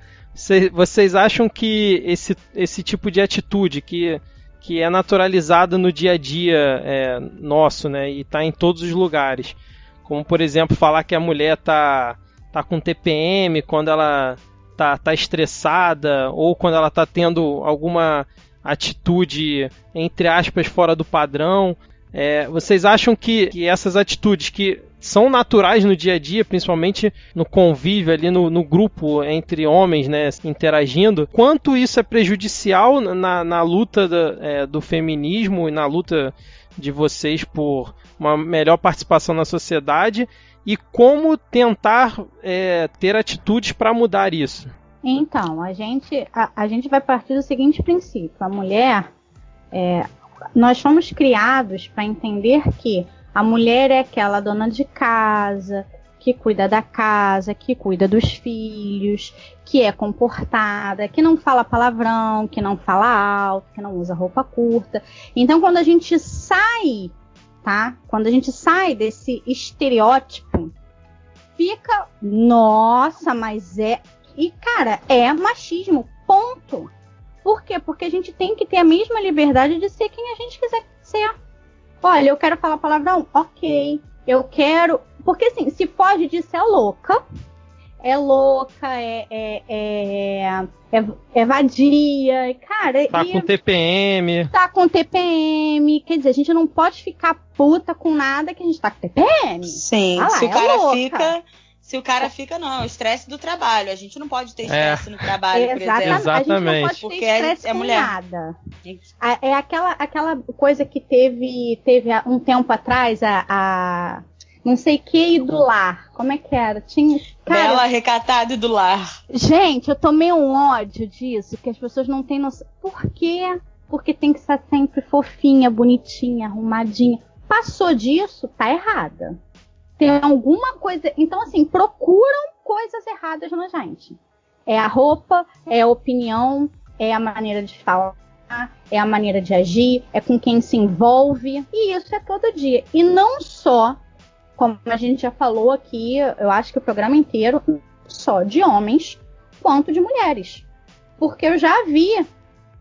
Vocês acham que esse, esse tipo de atitude que, que é naturalizada no dia a dia é, nosso, né, e está em todos os lugares, como por exemplo falar que a mulher tá, tá com TPM quando ela tá, tá estressada ou quando ela tá tendo alguma atitude, entre aspas, fora do padrão. É, vocês acham que, que, essas atitudes que são naturais no dia a dia, principalmente no convívio ali no, no grupo entre homens, né, interagindo, quanto isso é prejudicial na, na luta do, é, do feminismo e na luta de vocês por uma melhor participação na sociedade? E como tentar é, ter atitudes para mudar isso? Então, a gente, a, a, gente vai partir do seguinte princípio: a mulher, é, nós fomos criados para entender que a mulher é aquela dona de casa, que cuida da casa, que cuida dos filhos, que é comportada, que não fala palavrão, que não fala alto, que não usa roupa curta. Então, quando a gente sai, tá? Quando a gente sai desse estereótipo, fica, nossa, mas é. E, cara, é machismo, ponto. Por quê? Porque a gente tem que ter a mesma liberdade de ser quem a gente quiser ser. Olha, eu quero falar palavrão? Ok. Eu quero. Porque assim, se foge disso é louca. É louca, é, é, é, é, é vadia, cara. Tá com TPM. Tá com TPM. Quer dizer, a gente não pode ficar puta com nada que a gente tá com TPM. Sim, ah lá, se o é cara louca. fica se o cara fica, não, estresse do trabalho. A gente não pode ter estresse é. no trabalho, por exemplo. Exatamente. A gente não pode Porque ter estresse é, é mulher. nada. É aquela, aquela coisa que teve, teve um tempo atrás, a, a não sei que do lar. Como é que era? Tinha. Cara, Bela recatada do lar. Gente, eu tomei um ódio disso, que as pessoas não têm noção. Por quê? Porque tem que estar sempre fofinha, bonitinha, arrumadinha. Passou disso, tá errada tem alguma coisa. Então, assim, procuram coisas erradas na gente. É a roupa, é a opinião, é a maneira de falar, é a maneira de agir, é com quem se envolve. E isso é todo dia. E não só, como a gente já falou aqui, eu acho que o programa inteiro, só de homens quanto de mulheres. Porque eu já vi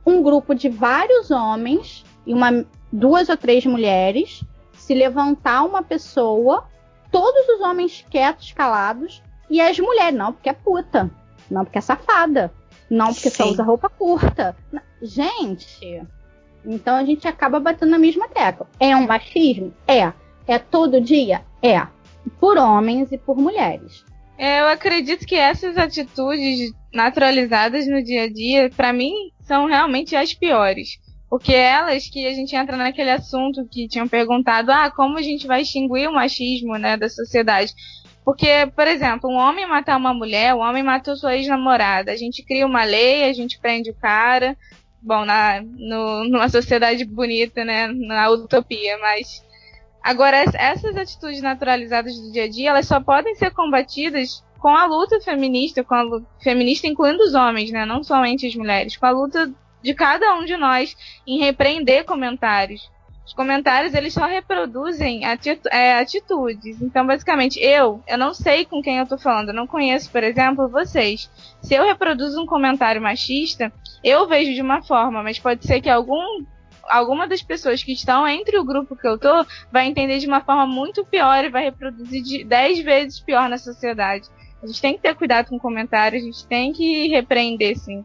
um grupo de vários homens e uma, duas ou três mulheres se levantar uma pessoa todos os homens quietos, calados, e as mulheres, não, porque é puta, não, porque é safada, não, porque Sim. só usa roupa curta. Gente, então a gente acaba batendo na mesma tecla. É um machismo? É. É todo dia? É. Por homens e por mulheres. É, eu acredito que essas atitudes naturalizadas no dia a dia, para mim, são realmente as piores. Porque elas que a gente entra naquele assunto que tinham perguntado, ah, como a gente vai extinguir o machismo, né, da sociedade? Porque, por exemplo, um homem matar uma mulher, um homem matou sua ex-namorada. A gente cria uma lei, a gente prende o cara. Bom, na, no, numa sociedade bonita, né? Na utopia, mas. Agora, essas atitudes naturalizadas do dia a dia, elas só podem ser combatidas com a luta feminista, com a luta, feminista incluindo os homens, né? Não somente as mulheres, com a luta de cada um de nós em repreender comentários. Os comentários eles só reproduzem atitu é, atitudes. Então, basicamente, eu, eu não sei com quem eu tô falando, eu não conheço, por exemplo, vocês. Se eu reproduzo um comentário machista, eu vejo de uma forma, mas pode ser que algum alguma das pessoas que estão entre o grupo que eu tô vai entender de uma forma muito pior e vai reproduzir de 10 vezes pior na sociedade. A gente tem que ter cuidado com comentários, a gente tem que repreender, sim.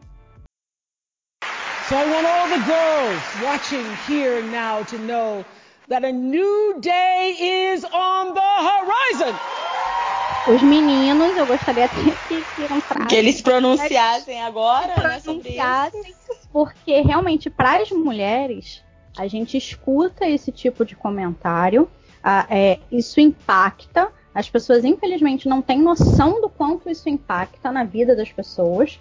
So I want all the girls watching here now to know that a new day is on the horizon. Os meninos, eu gostaria que, que Que eles pronunciassem agora, né, pronunciassem, né, Porque realmente, para as mulheres, a gente escuta esse tipo de comentário, ah, é, isso impacta. As pessoas, infelizmente, não têm noção do quanto isso impacta na vida das pessoas.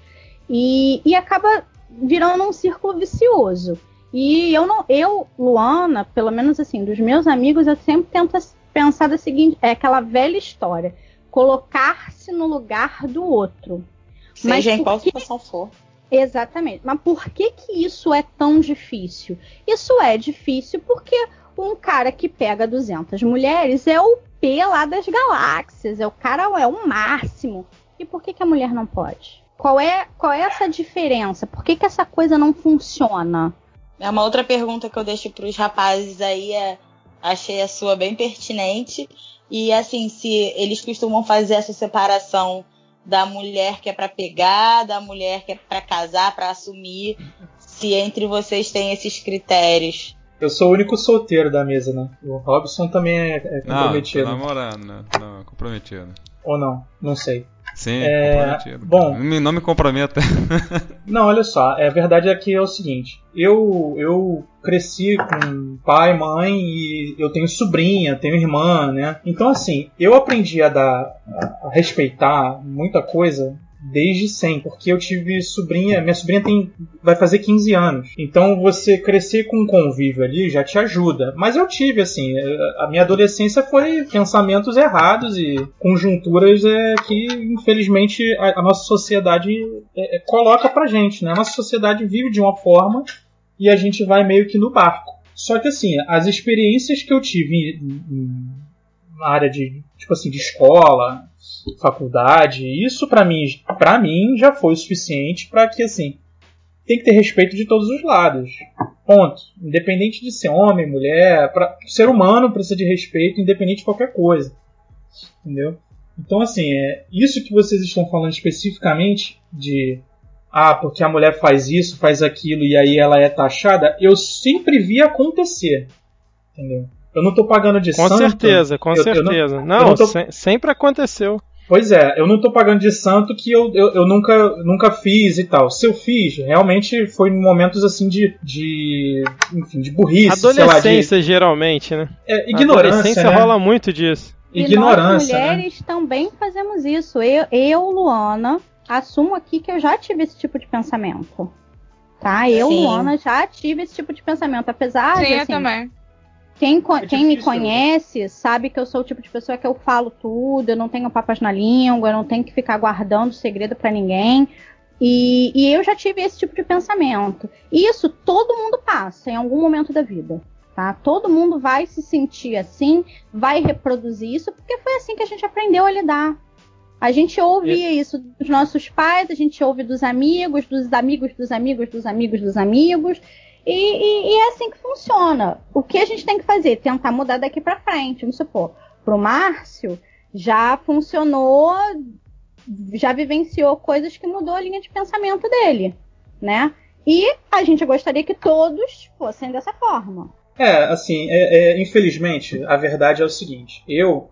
E, e acaba virando um círculo vicioso. E eu não, eu, Luana, pelo menos assim, dos meus amigos, eu sempre tento pensar da seguinte, é aquela velha história, colocar-se no lugar do outro. Seja Mas em qual que... situação for. Exatamente. Mas por que que isso é tão difícil? Isso é difícil porque um cara que pega 200 mulheres é o P lá das galáxias, é o cara é o máximo. E por que que a mulher não pode? Qual é, qual é essa diferença? Por que, que essa coisa não funciona? É uma outra pergunta que eu deixo para os rapazes aí é, achei a sua bem pertinente e assim se eles costumam fazer essa separação da mulher que é para pegar, da mulher que é para casar, para assumir, se entre vocês tem esses critérios. Eu sou o único solteiro da mesa, né? O Robson também é, é comprometido. Não, tô namorando, né? Não, é comprometido. Ou não, não sei. Sim, é. Bom, não me comprometa. não, olha só, a verdade é que é o seguinte, eu eu cresci com pai, mãe e eu tenho sobrinha, tenho irmã, né? Então assim, eu aprendi a dar a respeitar muita coisa desde sempre, porque eu tive sobrinha, minha sobrinha tem vai fazer 15 anos. Então você crescer com um convívio ali já te ajuda. Mas eu tive assim, a minha adolescência foi pensamentos errados e conjunturas é, que infelizmente a, a nossa sociedade é, coloca pra gente, né? A nossa sociedade vive de uma forma e a gente vai meio que no barco. Só que assim, as experiências que eu tive na área de tipo assim de escola, faculdade, isso para mim, para mim já foi o suficiente para que assim, tem que ter respeito de todos os lados. Ponto. Independente de ser homem, mulher, pra, ser humano precisa de respeito, independente de qualquer coisa. Entendeu? Então, assim, é isso que vocês estão falando especificamente de ah, porque a mulher faz isso, faz aquilo e aí ela é taxada, eu sempre vi acontecer. Entendeu? Eu não tô pagando de com santo. Com certeza, com eu, certeza. Eu não, não, não tô... se, sempre aconteceu. Pois é, eu não tô pagando de santo que eu, eu, eu, nunca, nunca fiz e tal. Se eu fiz, realmente foi em momentos assim de. de enfim, de burrice. Adolescência, lá, de... geralmente, né? É, ignorância. Adolescência né? rola muito disso. Ignorância. E nós mulheres né? também fazemos isso. Eu, eu, Luana, assumo aqui que eu já tive esse tipo de pensamento. Tá? Eu, Sim. Luana, já tive esse tipo de pensamento. Apesar Sim, de. Assim, eu também quem, é quem me conhece sabe que eu sou o tipo de pessoa que eu falo tudo, eu não tenho papas na língua, eu não tenho que ficar guardando segredo para ninguém. E, e, eu já tive esse tipo de pensamento. E isso todo mundo passa em algum momento da vida. Tá? Todo mundo vai se sentir assim, vai reproduzir isso, porque foi assim que a gente aprendeu a lidar. A gente ouvia isso dos nossos pais, a gente ouve dos amigos, dos amigos, dos amigos, dos amigos, dos amigos. E, e, e, é assim que funciona. O que a gente tem que fazer? Tentar mudar daqui para frente. Vamos supor, pro Márcio já funcionou, já vivenciou coisas que mudou a linha de pensamento dele, né? E a gente gostaria que todos fossem dessa forma. É, assim, é, é, infelizmente, a verdade é o seguinte: eu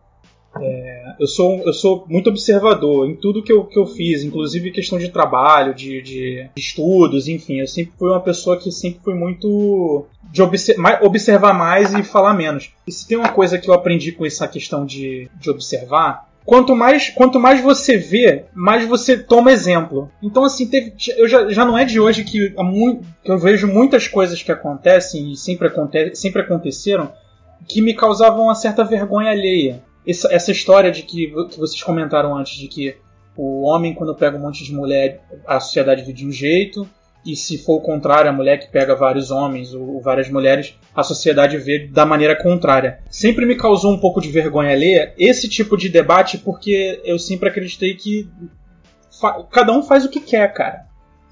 é, eu, sou, eu sou muito observador em tudo que eu, que eu fiz, inclusive questão de trabalho, de, de estudos, enfim. Eu sempre fui uma pessoa que sempre foi muito de observar mais e falar menos. E se tem uma coisa que eu aprendi com essa questão de, de observar, quanto mais, quanto mais você vê, mais você toma exemplo. Então, assim, teve, eu já, já não é de hoje que, que eu vejo muitas coisas que acontecem e sempre, aconte, sempre aconteceram que me causavam uma certa vergonha alheia essa, essa história de que, que vocês comentaram antes, de que o homem, quando pega um monte de mulher, a sociedade vive de um jeito, e se for o contrário, a mulher que pega vários homens ou, várias mulheres, a sociedade vê da maneira contrária. Sempre me causou um pouco de vergonha ler esse tipo de debate, porque eu sempre acreditei que cada um faz o que quer, cara.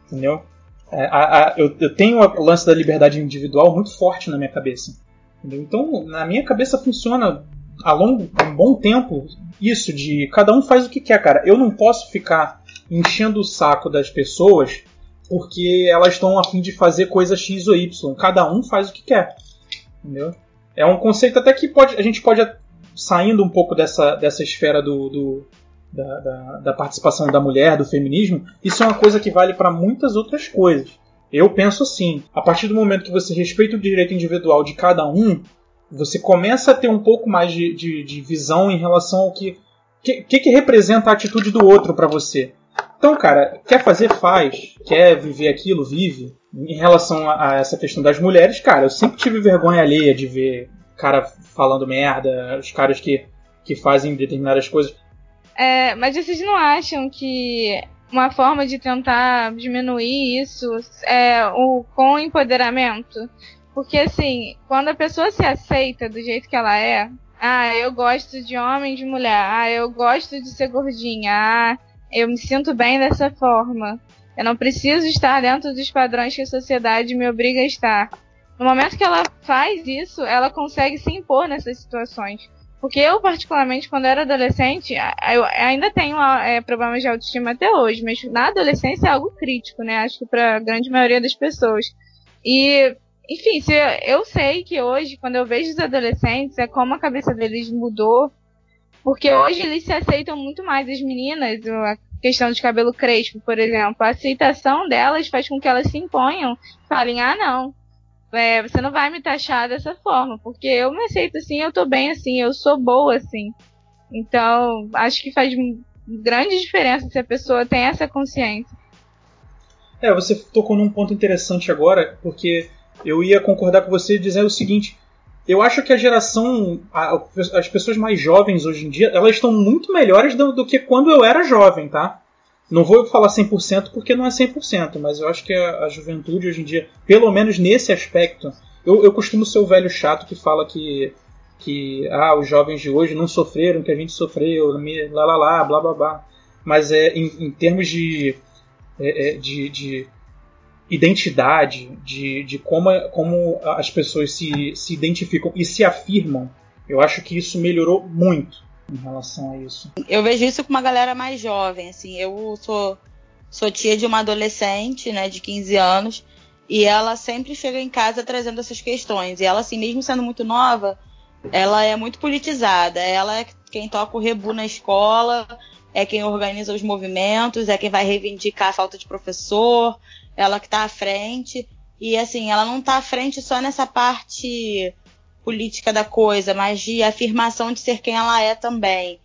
Entendeu? É, a, a, eu, eu, tenho o lance da liberdade individual muito forte na minha cabeça. Entendeu? Então, na minha cabeça funciona a longo, um bom tempo, isso de cada um faz o que quer, cara. Eu não posso ficar enchendo o saco das pessoas porque elas estão a fim de fazer coisa X ou Y. Cada um faz o que quer. Entendeu? É um conceito até que pode, a gente pode, saindo um pouco dessa, dessa esfera do, do da, da, da, participação da mulher, do feminismo, isso é uma coisa que vale para muitas outras coisas. Eu penso assim: a partir do momento que você respeita o direito individual de cada um, você começa a ter um pouco mais de, de, de visão em relação ao que, que, que representa a atitude do outro para você. Então, cara, quer fazer, faz. Quer viver aquilo, vive. Em relação a, a, essa questão das mulheres, cara, eu sempre tive vergonha alheia de ver cara falando merda, os caras que, que fazem determinadas coisas. É, mas vocês não acham que uma forma de tentar diminuir isso é o com empoderamento? Porque assim, quando a pessoa se aceita do jeito que ela é, ah, eu gosto de homem de mulher, ah, eu gosto de ser gordinha, ah, eu me sinto bem dessa forma. Eu não preciso estar dentro dos padrões que a sociedade me obriga a estar. No momento que ela faz isso, ela consegue se impor nessas situações. Porque eu, particularmente, quando era adolescente, eu ainda tenho é, problemas de autoestima até hoje, mas na adolescência é algo crítico, né? Acho que para a grande maioria das pessoas. E, enfim, se eu sei que hoje, quando eu vejo os adolescentes, é como a cabeça deles mudou. Porque hoje eles se aceitam muito mais, as meninas, a questão de cabelo crespo, por exemplo. A aceitação delas faz com que elas se imponham, falem, ah, não, é, você não vai me taxar dessa forma, porque eu me aceito assim, eu tô bem assim, eu sou boa assim. Então, acho que faz grande diferença se a pessoa tem essa consciência. É, você tocou num ponto interessante agora, porque eu ia concordar com você dizendo o seguinte: eu acho que a geração, a, as pessoas mais jovens hoje em dia, elas estão muito melhores do, do que quando eu era jovem, tá? Não vou falar 100% porque não é 100%, mas eu acho que a, a juventude hoje em dia, pelo menos nesse aspecto, eu, eu costumo ser o velho chato que fala que, que ah, os jovens de hoje não sofreram, que a gente sofreu, lá lá lá, blá blá blá. Mas é, em, em termos de, é, é, de, de identidade, de, de como, como as pessoas se, se identificam e se afirmam, eu acho que isso melhorou muito em relação a isso? Eu vejo isso com uma galera mais jovem, assim. Eu sou, sou tia de uma adolescente, né, de 15 anos, e ela sempre chega em casa trazendo essas questões. E ela, assim, mesmo sendo muito nova, ela é muito politizada. Ela é quem toca o rebu na escola, é quem organiza os movimentos, é quem vai reivindicar a falta de professor, ela que está à frente. E assim, ela não está à frente só nessa parte política da coisa, mas de afirmação de ser quem ela é também.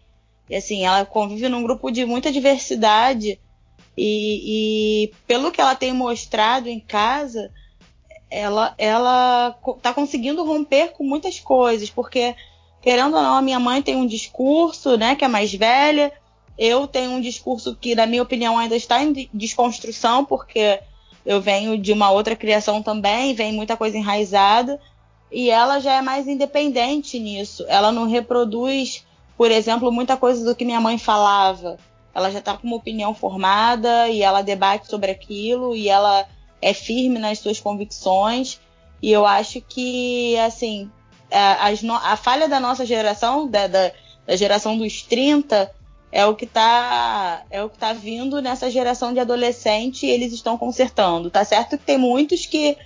E assim, ela convive num grupo de muita diversidade e, e pelo que ela tem mostrado em casa, ela ela tá conseguindo romper com muitas coisas, porque querendo ou não, a minha mãe tem um discurso, né, que é mais velha, eu tenho um discurso que, na minha opinião, ainda está em desconstrução, porque eu venho de uma outra criação também, vem muita coisa enraizada, e ela já é mais independente nisso. Ela não reproduz, por exemplo, muita coisa do que minha mãe falava. Ela já está com uma opinião formada e ela debate sobre aquilo e ela é firme nas suas convicções. E eu acho que, assim, a, a falha da nossa geração, da, da, da, geração dos 30, é o que está é o que tá vindo nessa geração de adolescente e eles estão consertando. Tá certo que tem muitos que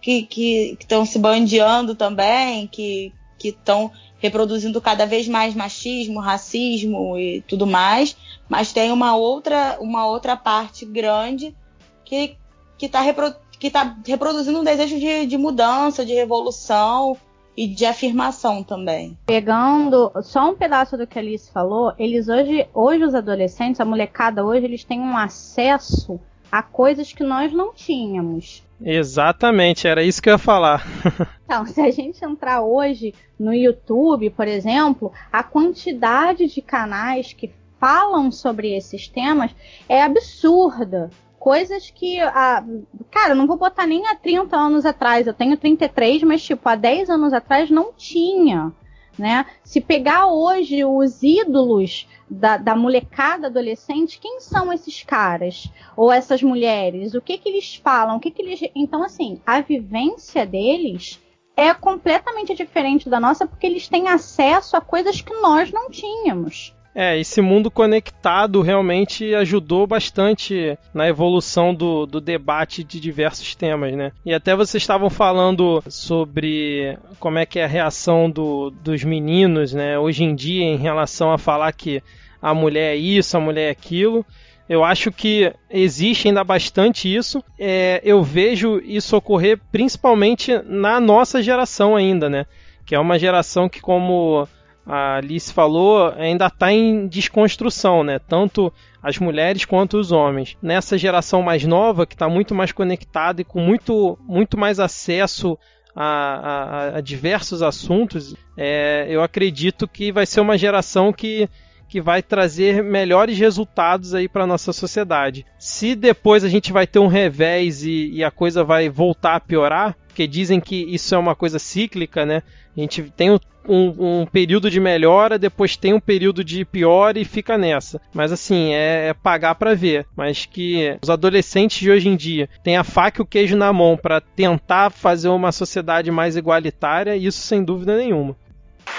que estão se bandeando também, que estão reproduzindo cada vez mais machismo, racismo e tudo mais, mas tem uma outra, uma outra parte grande que está repro, tá reproduzindo um desejo de, de mudança, de revolução e de afirmação também. Pegando só um pedaço do que a Alice falou, eles hoje, hoje os adolescentes, a molecada hoje, eles têm um acesso a coisas que nós não tínhamos. Exatamente, era isso que eu ia falar. então, se a gente entrar hoje no YouTube, por exemplo, a quantidade de canais que falam sobre esses temas é absurda. Coisas que, a, cara, não vou botar nem há 30 anos atrás, eu tenho 33, mas tipo, há 10 anos atrás não tinha. Né? Se pegar hoje os ídolos da, da, molecada adolescente, quem são esses caras ou essas mulheres? O que que eles falam? O que que eles Então assim, a vivência deles é completamente diferente da nossa porque eles têm acesso a coisas que nós não tínhamos. É, esse mundo conectado realmente ajudou bastante na evolução do, do debate de diversos temas, né? E até vocês estavam falando sobre como é que é a reação do, dos meninos, né? Hoje em dia, em relação a falar que a mulher é isso, a mulher é aquilo. Eu acho que existe ainda bastante isso. É, eu vejo isso ocorrer principalmente na nossa geração ainda, né? Que é uma geração que, como a Alice falou, ainda está em desconstrução, né? Tanto as mulheres quanto os homens. Nessa geração mais nova, que está muito mais conectada e com muito, muito mais acesso a, a, a diversos assuntos, é, eu acredito que vai ser uma geração que que vai trazer melhores resultados aí para nossa sociedade. Se depois a gente vai ter um revés e, e, a coisa vai voltar a piorar, porque dizem que isso é uma coisa cíclica, né? A gente tem um, um, um período de melhora, depois tem um período de pior e fica nessa. Mas assim, é, é pagar para ver. Mas que os adolescentes de hoje em dia têm a faca e o queijo na mão para tentar fazer uma sociedade mais igualitária, isso sem dúvida nenhuma.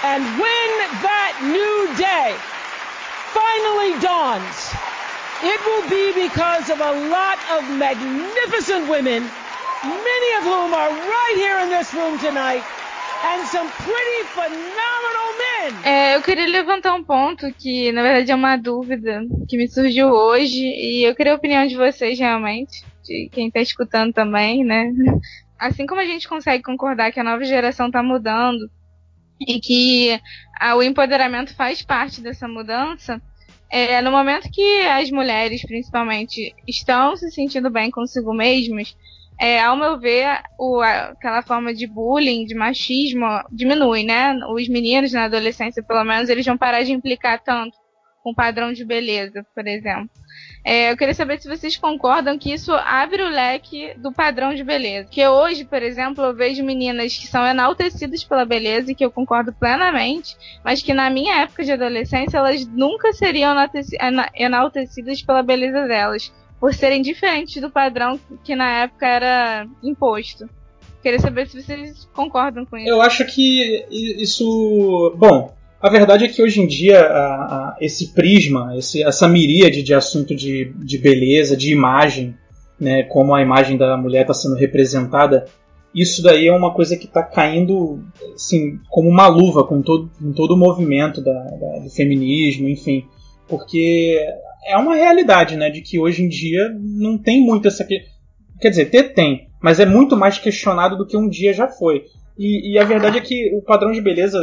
And when that new day finally dawns, it will be because of a lot of magnificent women, many of whom are right here in this room tonight. And some pretty phenomenal men. É, eu queria levantar um ponto que, na verdade, é uma dúvida que me surgiu hoje e eu queria a opinião de vocês realmente, de quem está escutando também, né? Assim como a gente consegue concordar que a nova geração está mudando e que o empoderamento faz parte dessa mudança, é, no momento que as mulheres, principalmente, estão se sentindo bem consigo mesmas, é, ao meu ver, o, aquela forma de bullying, de machismo, diminui, né? Os meninos na adolescência, pelo menos, eles vão parar de implicar tanto com padrão de beleza, por exemplo. É, eu queria saber se vocês concordam que isso abre o leque do padrão de beleza. Que hoje, por exemplo, eu vejo meninas que são enaltecidas pela beleza, e que eu concordo plenamente, mas que na minha época de adolescência elas nunca seriam enaltecidas pela beleza delas por serem diferentes do padrão que na época era imposto. Queria saber se vocês concordam com isso. Eu acho que isso. Bom, a verdade é que hoje em dia a, a, esse prisma, esse, essa miríade de assunto de, de beleza, de imagem, né, como a imagem da mulher está sendo representada, isso daí é uma coisa que está caindo assim, como uma luva com todo, com todo o movimento da, da, do feminismo, enfim. Porque é uma realidade, né? De que hoje em dia não tem muito essa. Quer dizer, ter tem, mas é muito mais questionado do que um dia já foi. E, e a verdade é que o padrão de beleza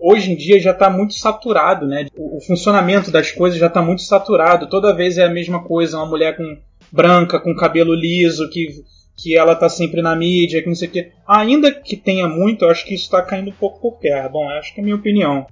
hoje em dia já está muito saturado, né? O, funcionamento das coisas já está muito saturado. Toda vez é a mesma coisa, uma mulher com branca, com cabelo liso, que, que ela está sempre na mídia, que não sei o quê. Ainda que tenha muito, eu acho que isso está caindo um pouco por terra. Bom, acho que é a minha opinião.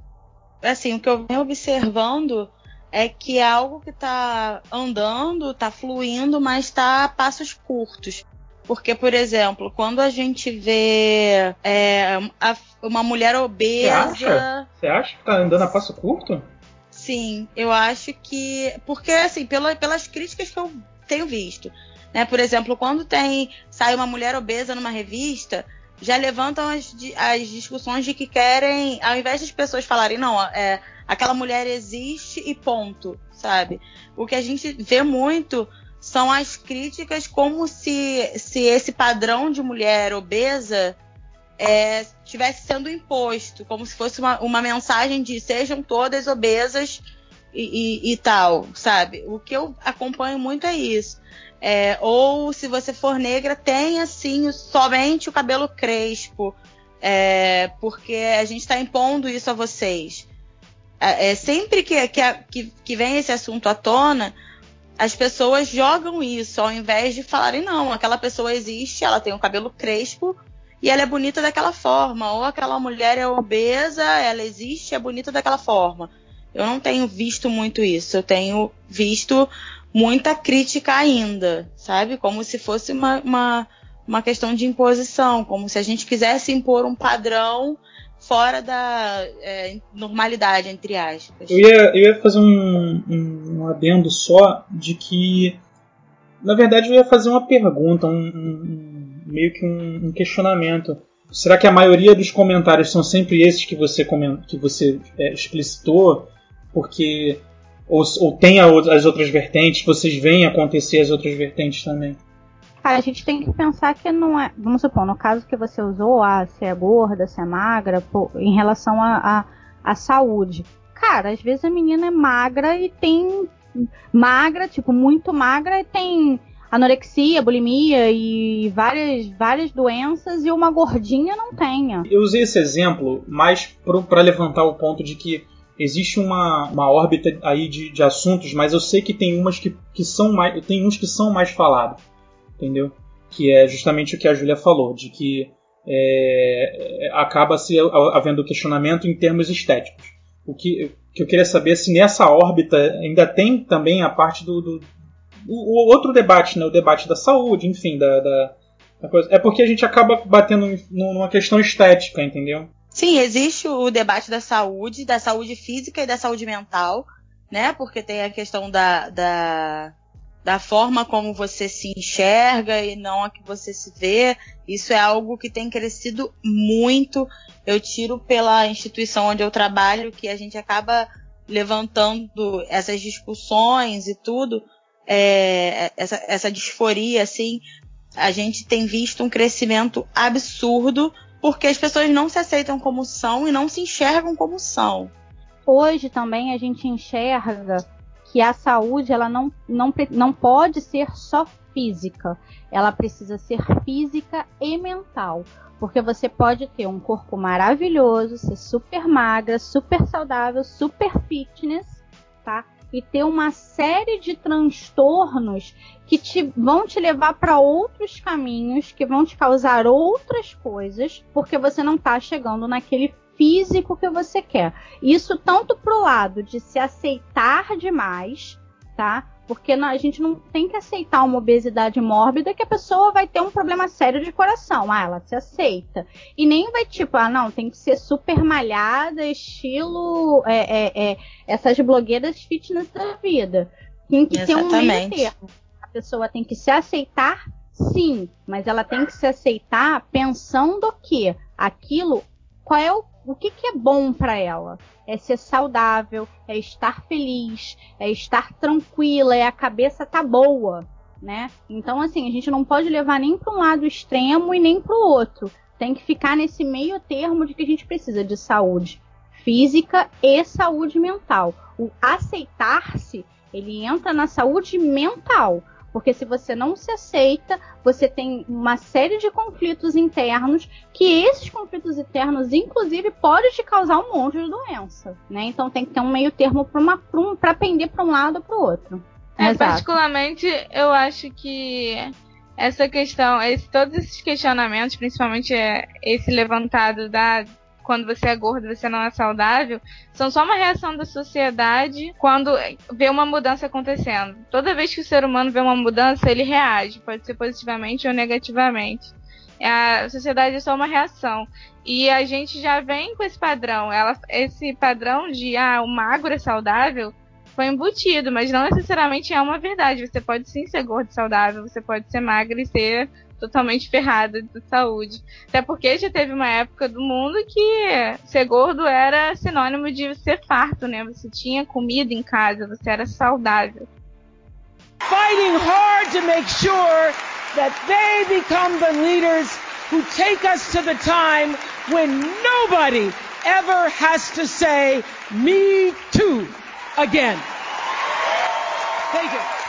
Assim, o que eu venho observando é que é algo que está andando, está fluindo, mas está a passos curtos. Porque, por exemplo, quando a gente vê é, a, uma mulher obesa. Você acha? Você acha que está andando a passo curto? Sim, eu acho que. Porque, assim, pela, pelas críticas que eu tenho visto. Né? Por exemplo, quando tem sai uma mulher obesa numa revista, já levantam as, as discussões de que querem, ao invés das pessoas falarem, não, é, aquela mulher existe e ponto, sabe? O que a gente vê muito são as críticas como se, se esse padrão de mulher obesa é, estivesse sendo imposto, como se fosse uma, uma mensagem de sejam todas obesas e, e, e tal, sabe? O que eu acompanho muito é isso. É, ou se você for negra, tenha sim somente o cabelo crespo, é, porque a gente está impondo isso a vocês. É, é sempre que, que, que vem esse assunto à tona, as pessoas jogam isso, ao invés de falarem, não, aquela pessoa existe, ela tem o cabelo crespo e ela é bonita daquela forma, ou aquela mulher é obesa, ela existe, é bonita daquela forma. Eu não tenho visto muito isso, eu tenho visto muita crítica ainda, sabe? Como se fosse uma, uma, uma questão de imposição, como se a gente quisesse impor um padrão fora da é, normalidade, entre aspas. Eu ia, eu ia fazer um, um, um, adendo só de que, na verdade, eu ia fazer uma pergunta, um, um meio que um, questionamento. Será que a maioria dos comentários são sempre esses que você, que você é, explicitou? Porque. Ou, ou tem as outras vertentes? Vocês veem acontecer as outras vertentes também? A gente tem que pensar que não é. Vamos supor, no caso que você usou, ah, se é gorda, se é magra, pô, em relação à a, saúde. Cara, às vezes a menina é magra e tem. Magra, tipo, muito magra e tem anorexia, bulimia e várias, várias doenças e uma gordinha não tenha. Eu usei esse exemplo mais para levantar o ponto de que existe uma, uma órbita aí de, de assuntos, mas eu sei que tem umas que, que são mais. Tem uns que são mais falados entendeu? Que é justamente o que a Júlia falou, de que é, acaba se havendo questionamento em termos estéticos. O que, que eu queria saber é se nessa órbita ainda tem também a parte do, do o, o, outro debate, né? O debate da saúde, enfim, da, da, da coisa. É porque a gente acaba batendo numa questão estética, entendeu? Sim, existe o debate da saúde, da saúde física e da saúde mental, né? Porque tem a questão da, da da forma como você se enxerga e não a que você se vê. Isso é algo que tem crescido muito. Eu tiro pela instituição onde eu trabalho que a gente acaba levantando essas discussões e tudo, é, essa, essa disforia, assim, a gente tem visto um crescimento absurdo porque as pessoas não se aceitam como são e não se enxergam como são. Hoje também a gente enxerga que a saúde ela não, não, não pode ser só física, ela precisa ser física e mental. Porque você pode ter um corpo maravilhoso, ser super magra, super saudável, super fitness, tá? E ter uma série de transtornos que te, vão te levar para outros caminhos, que vão te causar outras coisas, porque você não está chegando naquele físico que você quer. Isso tanto pro lado de se aceitar demais, tá? Porque a gente não tem que aceitar uma obesidade mórbida que a pessoa vai ter um problema sério de coração. Ah, ela se aceita. E nem vai tipo, ah, não, tem que ser super malhada, estilo é, é, é, essas blogueiras fitness da vida. Tem que Exatamente. ter um meio termo. A pessoa tem que se aceitar, sim, mas ela tem que se aceitar pensando que aquilo, qual é o o que, que é bom para ela? É ser saudável, é estar feliz, é estar tranquila, é a cabeça tá boa, né? Então assim, a gente não pode levar nem para um lado extremo e nem para o outro. Tem que ficar nesse meio termo de que a gente precisa de saúde física e saúde mental. O aceitar-se, ele entra na saúde mental. Porque se você não se aceita, você tem uma série de conflitos internos, que esses conflitos internos, inclusive, podem te causar um monte de doença, né? Então tem que ter um meio termo para pender para um lado ou para o outro. É, particularmente, eu acho que essa questão, esse, todos esses questionamentos, principalmente é, esse levantado da quando você é gordo você não é saudável, são só uma reação da sociedade quando vê uma mudança acontecendo. Toda vez que o ser humano vê uma mudança, ele reage, pode ser positivamente ou negativamente. A sociedade é só uma reação. E a gente já vem com esse padrão. Ela, esse padrão de ah, o magro é saudável foi embutido, mas não necessariamente é uma verdade. Você pode sim ser gordo e saudável, você pode ser magro e ser totalmente ferrada de saúde. Até porque já teve uma época do mundo que ser gordo era sinônimo de ser farto, né? Você tinha comida em casa, você era saudável. Fighting hard to make sure that they become the leaders who take us to the time when nobody ever has to say me too again. Thank you.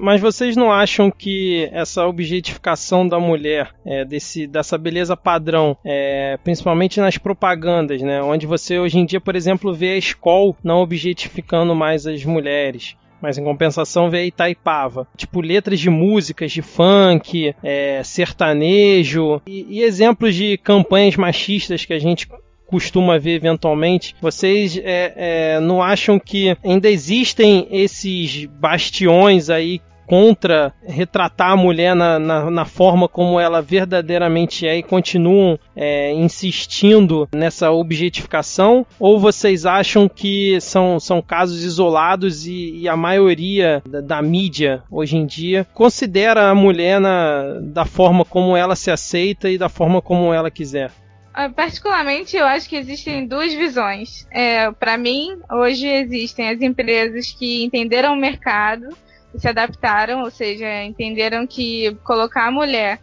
Mas vocês não acham que essa objetificação da mulher, é, desse, dessa beleza padrão, é, principalmente nas propagandas, né? Onde você hoje em dia, por exemplo, vê a escola não objetificando mais as mulheres mas em compensação vê a Itaipava. Tipo, letras de músicas de funk, é, sertanejo e, e, exemplos de campanhas machistas que a gente costuma ver eventualmente, vocês é, é, não acham que ainda existem esses bastiões aí contra retratar a mulher na, na, na, forma como ela verdadeiramente é e continuam é, insistindo nessa objetificação? Ou vocês acham que são, são casos isolados e, e a maioria da, da, mídia hoje em dia considera a mulher na, da forma como ela se aceita e da forma como ela quiser? Ah, particularmente, eu acho que existem duas visões. É, Para mim, hoje existem as empresas que entenderam o mercado e se adaptaram, ou seja, entenderam que colocar a mulher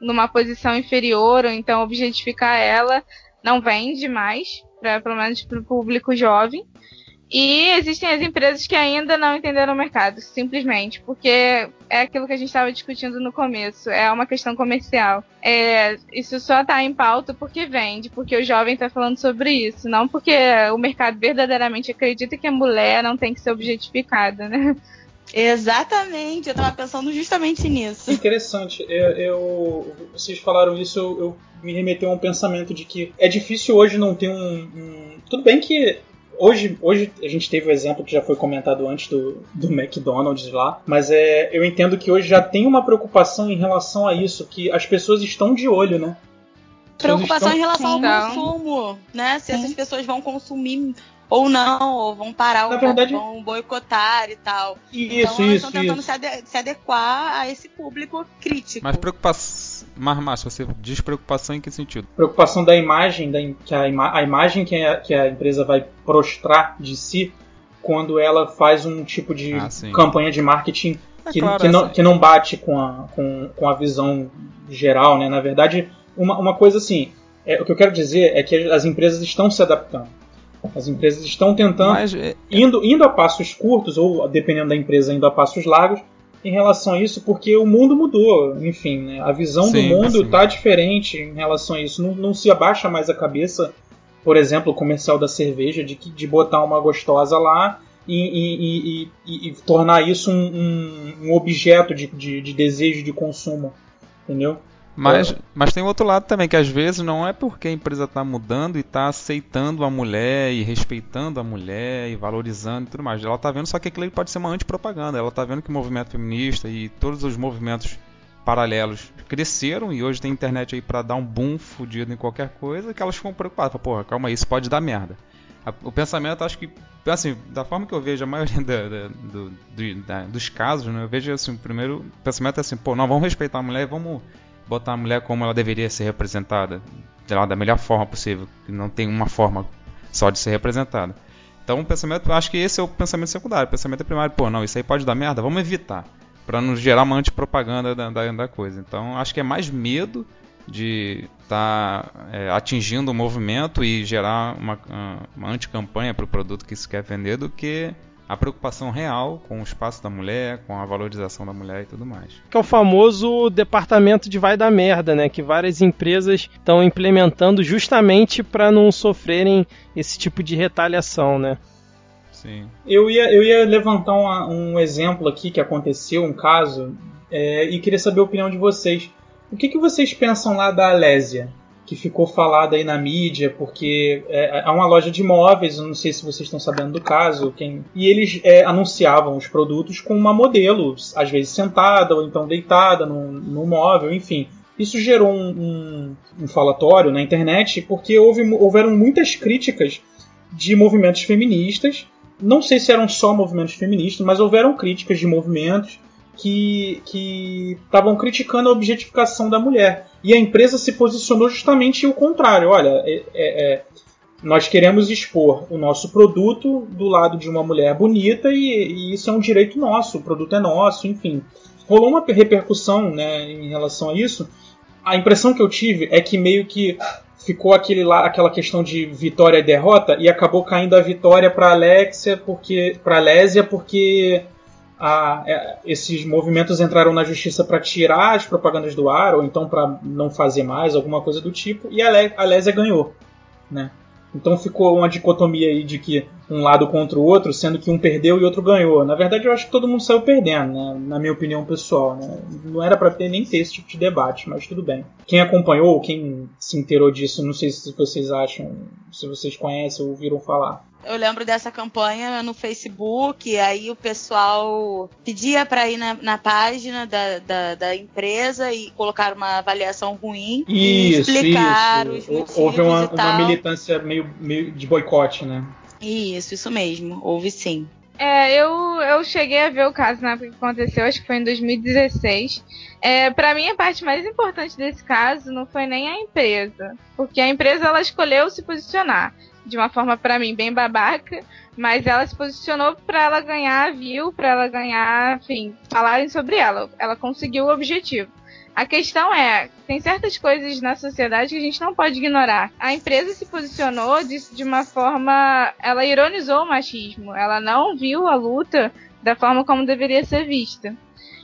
numa posição inferior ou então objetificar ela não vende mais, pra, pelo menos para o público jovem. E existem as empresas que ainda não entenderam o mercado, simplesmente, porque é aquilo que a gente estava discutindo no começo, é uma questão comercial. É, isso só está em pauta porque vende, porque o jovem está falando sobre isso, não porque o mercado verdadeiramente acredita que a mulher não tem que ser objetificada, né? Exatamente, eu estava pensando justamente nisso. Interessante, eu, eu vocês falaram isso, eu, eu, me remeteu a um pensamento de que é difícil hoje não ter um, um tudo bem que Hoje, hoje a gente teve o exemplo que já foi comentado antes do, do McDonald's lá, mas é, eu entendo que hoje já tem uma preocupação em relação a isso, que as pessoas estão de olho, né? Preocupação estão... em relação Sim. ao consumo, né? Se Sim. essas pessoas vão consumir ou não, ou vão parar, ou verdade... vão boicotar e tal. Isso, então elas estão tentando se, ade se, adequar a esse público crítico. Mas preocupação. Mas, se você diz preocupação em que sentido? Preocupação da imagem, da, que a, ima a imagem que a, que a empresa vai prostrar de si quando ela faz um tipo de ah, campanha de marketing é que, claro, que, não, que não bate com a, com, com a visão geral, né? Na verdade, uma, uma coisa assim, é, o que eu quero dizer é que as empresas estão se adaptando. As empresas estão tentando, Mas, é, é... indo, indo a passos curtos, ou dependendo da empresa, indo a passos largos, em relação a isso, porque o mundo mudou. Enfim, né? a visão sim, do mundo está diferente em relação a isso. Não, não se abaixa mais a cabeça, por exemplo, o comercial da cerveja, de, de botar uma gostosa lá e, e, e, e tornar isso um, um, um objeto de, de, de, desejo de consumo. Entendeu? Mas, é. mas tem outro lado também, que às vezes não é porque a empresa está mudando e está aceitando a mulher e respeitando a mulher e valorizando e tudo mais. Ela está vendo só que aquilo pode ser uma antipropaganda. Ela está vendo que o movimento feminista e todos os movimentos paralelos cresceram e hoje tem internet aí para dar um boom fudido em qualquer coisa que elas ficam preocupadas. Porra, calma aí, isso pode dar merda. O pensamento, acho que, assim, da forma que eu vejo a maioria da, da, do, do, da, dos casos, né, eu vejo assim, o primeiro pensamento é assim, pô, não, vamos respeitar a mulher e vamos botar a mulher como ela deveria ser representada, lá, da melhor forma possível, que não tem uma forma só de ser representada. Então o pensamento, acho que esse é o pensamento secundário, o pensamento primário, pô, não, isso aí pode dar merda, vamos evitar, para não gerar uma antipropaganda da, da, da coisa. Então acho que é mais medo de estar tá, é, atingindo o movimento e gerar uma, uma anticampanha para o produto que se quer vender do que a preocupação real com o espaço da mulher, com a valorização da mulher e tudo mais. Que é o famoso departamento de vai da merda, né? Que várias empresas estão implementando justamente para não sofrerem esse tipo de retaliação, né? Sim. Eu ia, eu ia levantar uma, um exemplo aqui que aconteceu, um caso, é, e queria saber a opinião de vocês. O que, que vocês pensam lá da Alésia? Que ficou falada aí na mídia, porque é, é uma loja de imóveis, eu não sei se vocês estão sabendo do caso, quem... e eles é, anunciavam os produtos com uma modelo, às vezes sentada ou então deitada no, no móvel, enfim. Isso gerou um, um, um falatório na internet porque houve, houveram muitas críticas de movimentos feministas. Não sei se eram só movimentos feministas, mas houveram críticas de movimentos que estavam criticando a objetificação da mulher. E a empresa se posicionou justamente o contrário. Olha, é, é, é, nós queremos expor o nosso produto do lado de uma mulher bonita e, e, isso é um direito nosso, o produto é nosso, enfim. Rolou uma repercussão né, em relação a isso. A impressão que eu tive é que meio que ficou aquele lá, aquela questão de vitória e derrota e acabou caindo a vitória para Alexia porque para Lésia porque a, é, esses movimentos entraram na justiça para tirar as propagandas do ar, ou então para não fazer mais, alguma coisa do tipo, e a Lésia ganhou. Né? Então ficou uma dicotomia aí de que um lado contra o outro, sendo que um perdeu e outro ganhou. Na verdade, eu acho que todo mundo saiu perdendo, né? na minha opinião pessoal. Né? Não era para ter nem ter esse tipo de debate, mas tudo bem. Quem acompanhou, quem se inteirou disso, não sei se vocês acham, se vocês conhecem ou ouviram falar. Eu lembro dessa campanha no Facebook, aí o pessoal pedia para ir na, na página da, da, da, empresa e colocar uma avaliação ruim isso, e explicar isso. os motivos Houve uma, uma militância meio, meio de boicote, né? Isso, isso mesmo. Houve sim. É, eu, eu cheguei a ver o caso na época que aconteceu, acho que foi em 2016. É, para mim, a parte mais importante desse caso não foi nem a empresa, porque a empresa ela escolheu se posicionar de uma forma para mim bem babaca, mas ela se posicionou para ela ganhar view, para ela ganhar, enfim, falarem sobre ela. Ela conseguiu o objetivo. A questão é, tem certas coisas na sociedade que a gente não pode ignorar. A empresa se posicionou de, de uma forma, ela ironizou o machismo. Ela não viu a luta da forma como deveria ser vista.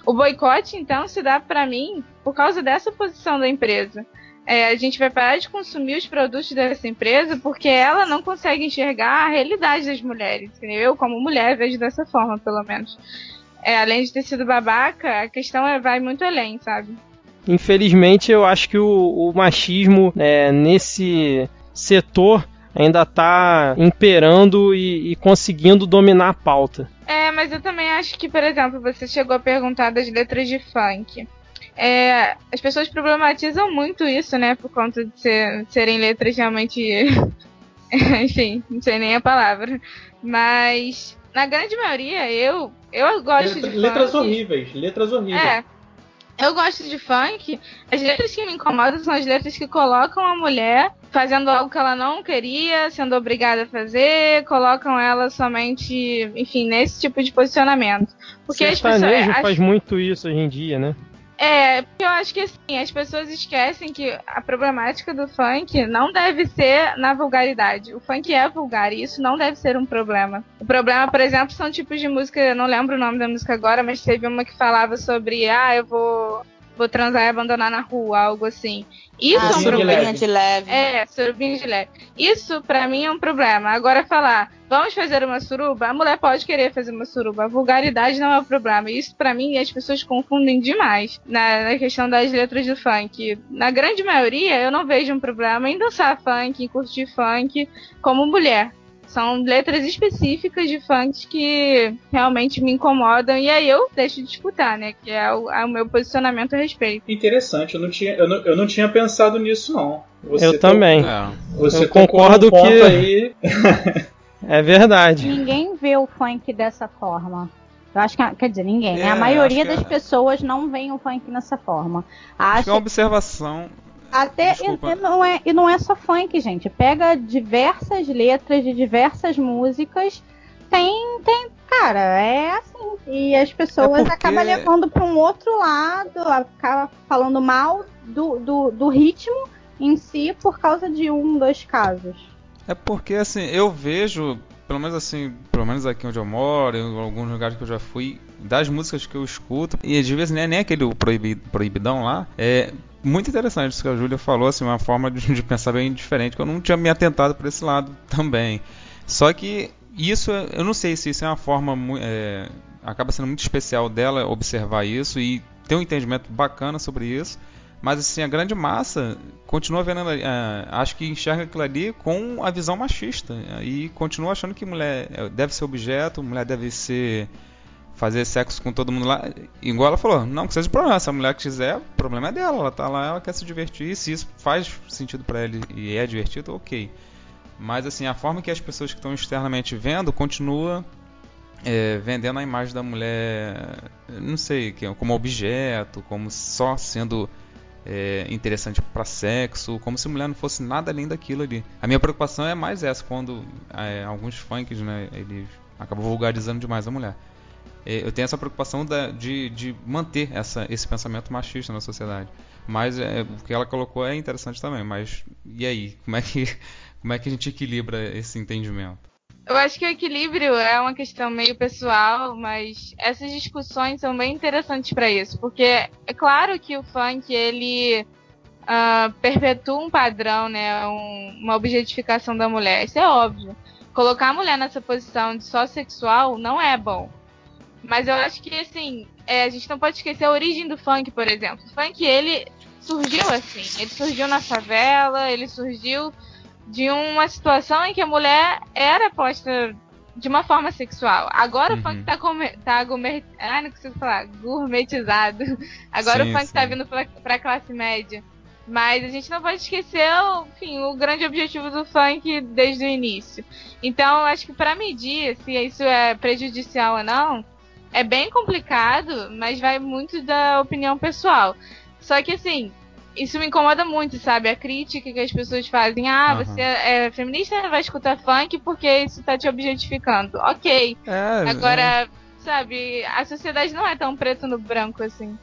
O boicote, então, se dá para mim por causa dessa posição da empresa é, a gente vai parar de consumir os produtos dessa empresa porque ela não consegue enxergar a realidade das mulheres. Eu, como mulher, vejo dessa forma, pelo menos. É, além de ter sido babaca, a questão é, vai muito além, sabe? Infelizmente, eu acho que o, o machismo é, nesse setor ainda está imperando e, e, conseguindo dominar a pauta. É, mas eu também acho que, por exemplo, você chegou a perguntar das letras de funk. É, as pessoas problematizam muito isso, né? Por conta de, ser, de serem letras realmente Enfim, não sei nem a palavra. Mas na grande maioria, eu eu gosto Letra, de letras funk. horríveis, letras horríveis. É. Eu gosto de funk. As letras que me incomodam são as letras que colocam a mulher fazendo algo que ela não queria, sendo obrigada a fazer, colocam ela somente, enfim, nesse tipo de posicionamento. Porque as pessoas. Sertanejo as- faz muito isso hoje em dia, né? É, porque eu acho que assim, as pessoas esquecem que a problemática do funk não deve ser na vulgaridade. O funk é vulgar e isso não deve ser um problema. O problema, por exemplo, são tipos de música, eu não lembro o nome da música agora, mas teve uma que falava sobre, ah, eu vou vou transar e abandonar na rua, algo assim. Isso ah, é um problema. de leve. É, surubinha de leve. Isso pra mim é um problema. Agora falar, vamos fazer uma suruba, a mulher pode querer fazer uma suruba. A vulgaridade não é o problema. Isso pra mim as pessoas confundem demais na, na questão das letras do funk. Na grande maioria eu não vejo um problema em dançar funk, em curtir funk como mulher. São letras específicas de funk que realmente me incomodam e aí eu deixo de escutar, né? Que é o, é o meu posicionamento a respeito. Interessante, eu não tinha, eu não, eu não tinha pensado nisso, não. Você eu tocou- também. É. Você Eu concordo ponto que- aí. É verdade. Ninguém vê o funk dessa forma. Eu acho que, quer dizer, ninguém, né? É, A maioria acho que das é- pessoas não veem o funk dessa forma. Acho que Acha é uma observação. Até e, e não é, e não é só funk, gente. Pega diversas letras de diversas músicas. Tem, tem, cara, é assim. E as pessoas É porque- acabam levando para um outro lado, acaba falando mal do, do, do ritmo em si por causa de um, dois casos. É porque assim, eu vejo, pelo menos assim, pelo menos aqui onde eu moro, em alguns lugares que eu já fui, das músicas que eu escuto, e às vezes nem, nem aquele proibi- proibidão lá, é muito interessante isso que a Júlia falou, assim, uma forma de, de pensar bem diferente, que eu não tinha me atentado por esse lado também. Só que isso, eu não sei se isso é uma forma, é, acaba sendo muito especial dela observar isso e ter um entendimento bacana sobre isso. Mas assim, a grande massa continua vendo, eh, acho que enxerga aquilo ali com a visão machista e continua achando que mulher eh, deve ser objeto, mulher deve ser fazer sexo com todo mundo lá. Igual ela falou, não que seja problema, se a mulher quiser, o problema é dela, ela tá lá, ela quer se divertir, se isso faz sentido pra ela e é divertido, OK. Mas assim, a forma que as pessoas que estão externamente vendo continua eh, vendendo a imagem da mulher, não sei, é como objeto, como só sendo é, interessante para sexo, como se mulher não fosse nada além daquilo ali. A minha preocupação é mais essa, quando é, alguns funks, né, eles acabam vulgarizando demais a mulher. É, eu tenho essa preocupação da- de, de manter essa, esse pensamento machista na sociedade. Mas é, o que ela colocou é interessante também. Mas e aí? Como é que, como é que a gente equilibra esse entendimento? Eu acho que o equilíbrio é uma questão meio pessoal, mas essas discussões são bem interessantes para isso, porque é claro que o funk ele ah, perpetua um padrão, né, um- uma objetificação da mulher. Isso é óbvio. Colocar a mulher nessa posição de só sexual não é bom. Mas eu acho que assim, é, a gente não pode esquecer a origem do funk, por exemplo. O funk ele surgiu assim, ele surgiu na favela, ele surgiu de uma situação em que a mulher era posta de uma forma sexual. Agora Uhum. o funk tá, come, tá gourmet, ah, não consigo falar, gourmetizado. Agora Sim, o funk tá sim. vindo pra, pra classe média. Mas a gente não pode esquecer, o- enfim, o grande objetivo do funk desde o início. Então, acho que pra medir se isso é prejudicial ou não, é bem complicado, mas vai muito da opinião pessoal. Só que assim, isso me incomoda muito, sabe? A crítica que as pessoas fazem. Ah, Aham. você é feminista, vai escutar funk porque isso tá te objetificando. Ok. É, Agora, sabe, a sociedade não é tão preto no branco assim.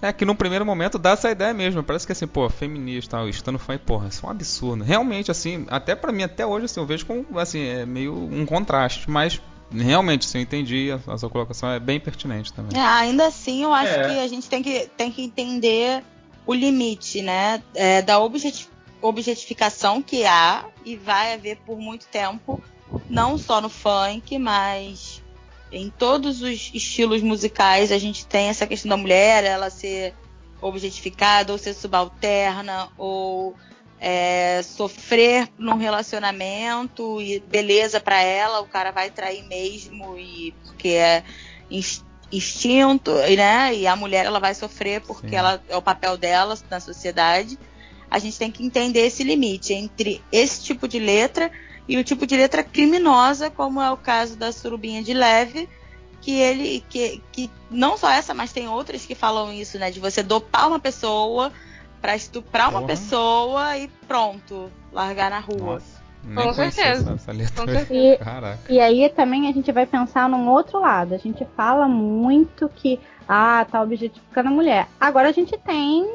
É que num primeiro momento dá essa ideia mesmo. Parece que assim, pô, feminista, estando fã, porra, isso é um absurdo. Realmente, assim, até pra mim, até hoje, assim, eu vejo como, assim, é meio um contraste. Mas, realmente, assim, eu entendi, a, a sua colocação é bem pertinente também. É, ainda assim, eu acho É. que a gente tem que, tem que entender o limite, né? é, da objeti- objetificação que há e vai haver por muito tempo, não só no funk, mas em todos os estilos musicais a gente tem essa questão da mulher, ela ser objetificada ou ser subalterna ou é, sofrer num relacionamento e beleza pra ela, o cara vai trair mesmo e porque é instinto, e, né? E a mulher ela vai sofrer porque Sim. ela é o papel dela na sociedade. A gente tem que entender esse limite entre esse tipo de letra e o tipo de letra criminosa, como é o caso da Surubinha de Leve, que ele que, que não só essa, mas tem outras que falam isso, né, de você dopar uma pessoa para estuprar uma pessoa e pronto, largar na rua. Nossa. Com certeza. Essa, essa Com certeza. E, e, aí também a gente vai pensar num outro lado. A gente fala muito que ah, tá objetificando a mulher. Agora a gente tem,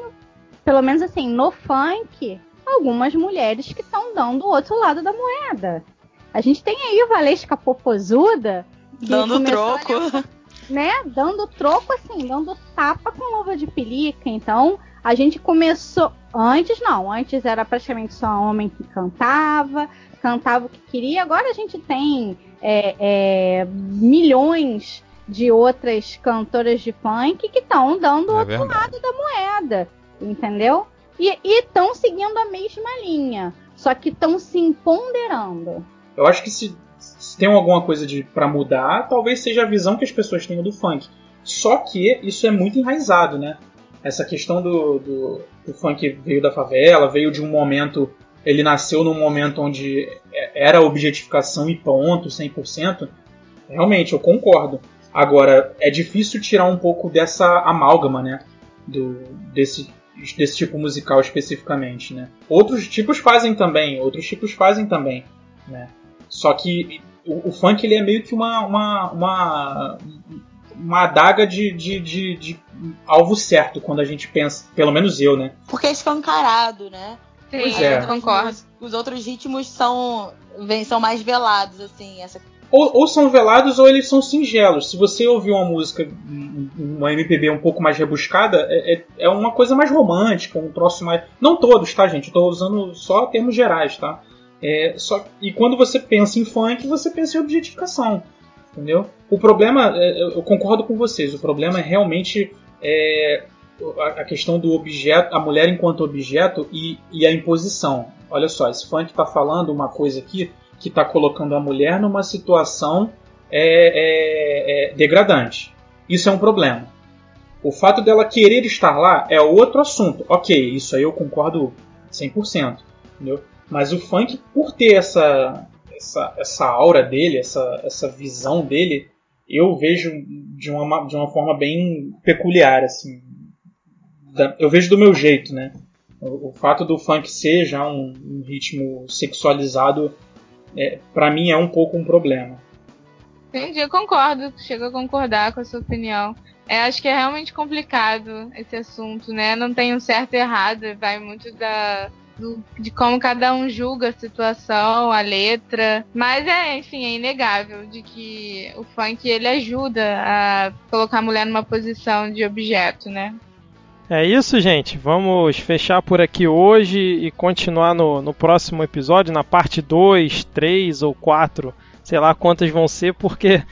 pelo menos assim, no funk, algumas mulheres que estão dando o outro lado da moeda. A gente tem aí o Valesca Popozuda. Dando troco. A, né? Dando troco, assim, dando tapa com luva de pelica. Então, a gente começou. Antes não, antes era praticamente só homem que cantava, cantava o que queria. Agora a gente tem é, é, milhões de outras cantoras de funk que estão dando o é outro verdade. lado da moeda, entendeu? E estão seguindo a mesma linha, só que estão se empoderando. Eu acho que se, se tem alguma coisa de para mudar, talvez seja a visão que as pessoas tenham do funk. Só que isso é muito enraizado, né? Essa questão do, do, do funk veio da favela, veio de um momento. Ele nasceu num momento onde era objetificação e ponto, 100%. Realmente, eu concordo. Agora, é difícil tirar um pouco dessa amálgama, né? Do, desse, desse tipo musical especificamente, né? Outros tipos fazem também, outros tipos fazem também, né? Só que o, o funk ele é meio que uma, uma, uma, uma adaga de, de, de, de, alvo certo quando a gente pensa, pelo menos eu, né? Porque é escancarado, né? Sim, é. concordo. Os, os outros ritmos são, são mais velados, assim, essa ou, ou, são velados ou eles são singelos. Se você ouvir uma música, uma MPB um pouco mais rebuscada, é, é, é uma coisa mais romântica, um troço mais. Não todos, tá, gente? Estou usando só termos gerais, tá? É, só... E quando você pensa em funk, você pensa em objetificação. Entendeu? O problema, é, eu concordo com vocês, o problema é realmente é, a questão do objeto, a mulher enquanto objeto e, e a imposição. Olha só, esse funk está falando uma coisa aqui que está colocando a mulher numa situação é, é, é, degradante. Isso é um problema. O fato dela querer estar lá é outro assunto. Ok, isso aí eu concordo 100%. Entendeu? Mas o funk, por ter essa, essa, essa aura dele, essa, essa visão dele, eu vejo de uma, de uma forma bem peculiar. assim. Eu vejo do meu jeito, né? O, o fato do funk ser já um, um ritmo sexualizado é, para mim é um pouco um problema. Entendi, eu concordo, chego a concordar com a sua opinião. É, acho que é realmente complicado esse assunto, né? Não tem um certo e errado, vai muito da, do, de como cada um julga a situação, a letra. Mas é, enfim, é inegável de que o funk ele ajuda a colocar a mulher numa posição de objeto, né? É isso, gente. Vamos fechar por aqui hoje e continuar no, no próximo episódio, na parte 2, 3 ou 4, sei lá quantas vão ser, porque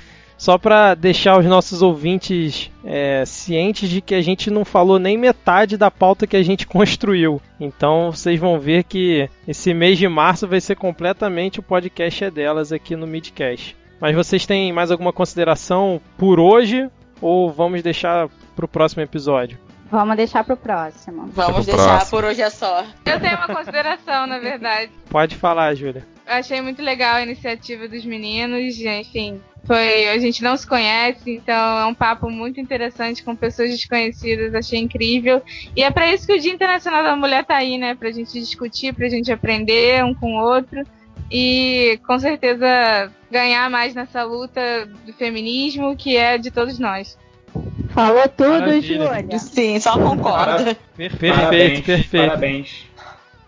só para deixar os nossos ouvintes é, cientes de que a gente não falou nem metade da pauta que a gente construiu. Então vocês vão ver que esse mês de março vai ser completamente o podcast é delas aqui no Midcast. Mas vocês têm mais alguma consideração por hoje ou vamos deixar para o próximo episódio? Vamos deixar pro próximo. Vamos deixar próximo. por hoje é só. Eu tenho uma consideração, na verdade. Pode falar, Júlia. Eu achei muito legal a iniciativa dos meninos, enfim. Foi, a gente não se conhece, então é um papo muito interessante com pessoas desconhecidas, achei incrível. E é para isso que o Dia Internacional da Mulher tá aí, né? Pra gente discutir, pra gente aprender um com o outro e com certeza ganhar mais nessa luta do feminismo que é de todos nós. Falou tudo, Júlia. Sim, só concorda. Perfeito, parabéns, perfeito. Parabéns.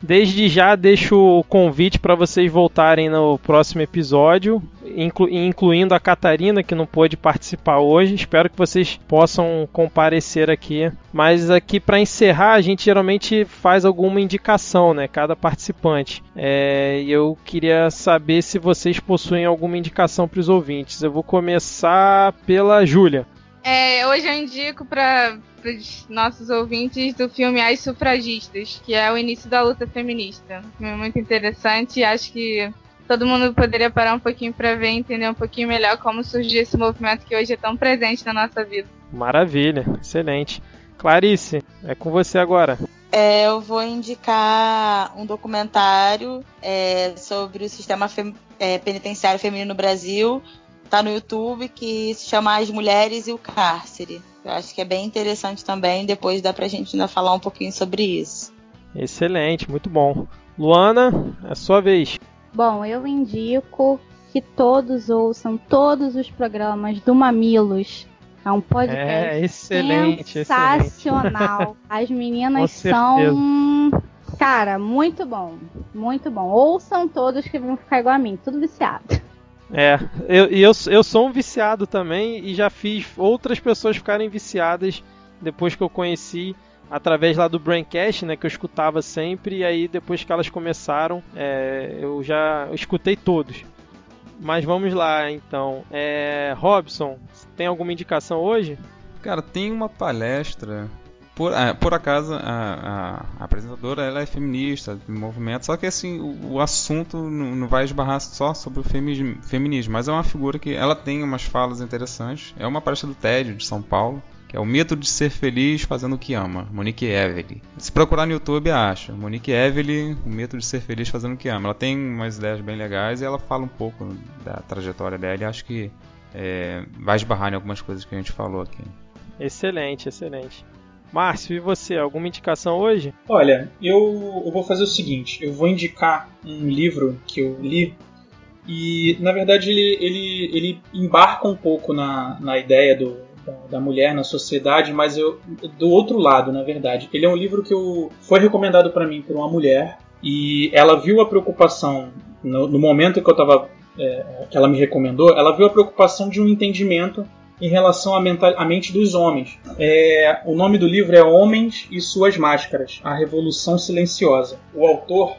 Desde já deixo o convite para vocês voltarem no próximo episódio, inclu incluindo a Catarina, que não pôde participar hoje. Espero que vocês possam comparecer aqui. Mas aqui para encerrar, a gente geralmente faz alguma indicação, né? Cada participante. É, eu queria saber se vocês possuem alguma indicação para os ouvintes. Eu vou começar pela Júlia. É, hoje eu indico para os nossos ouvintes do filme As Sufragistas, que é o início da luta feminista. Um filme muito interessante e acho que todo mundo poderia parar um pouquinho para ver e entender um pouquinho melhor como surgiu esse movimento que hoje é tão presente na nossa vida. Maravilha, excelente. Clarice, é com você agora. é, eu vou indicar um documentário é, sobre o sistema fem, é, penitenciário feminino no Brasil. Tá no YouTube, que se chama As Mulheres e o Cárcere. Eu acho que é bem interessante também. Depois dá pra gente ainda falar um pouquinho sobre isso. Excelente, muito bom. Luana, é sua vez. Bom, eu indico que todos ouçam todos os programas do Mamilos. É um podcast é, excelente, sensacional. Excelente. As meninas são, cara, muito bom, muito bom. Ouçam todos que vão ficar igual a mim, tudo viciado. É, eu, eu, eu sou um viciado também e já fiz outras pessoas ficarem viciadas depois que eu conheci através lá do Braincast, né, que eu escutava sempre, e aí depois que elas começaram, é, eu já escutei todos. Mas vamos lá, então. É, Robson, tem alguma indicação hoje? Cara, tem uma palestra. Por, ah, por acaso, a, a, apresentadora ela é feminista, de movimento, só que assim, o, o assunto não, vai esbarrar só sobre o feminismo, mas é uma figura que ela tem umas falas interessantes. É uma palestra do TED de São Paulo, que é o mito de ser feliz fazendo o que ama, Monique Evely. Se procurar no YouTube, acha. Monique Evely, o mito de ser feliz fazendo o que ama. Ela tem umas ideias bem legais e ela fala um pouco da trajetória dela e acho que é, vai esbarrar em algumas coisas que a gente falou aqui. Excelente, excelente. Márcio, e você? Alguma indicação hoje? Olha, eu, eu vou fazer o seguinte: eu vou indicar um livro que eu li e, na verdade, ele, ele, ele embarca um pouco na, na ideia do, da, da, mulher na sociedade, mas eu do outro lado, na verdade. Ele é um livro que eu, foi recomendado para mim por uma mulher e ela viu a preocupação no, no momento que eu tava é, que ela me recomendou, ela viu a preocupação de um entendimento em relação à, mente dos homens. É, o nome do livro é Homens e Suas Máscaras: A Revolução Silenciosa. O autor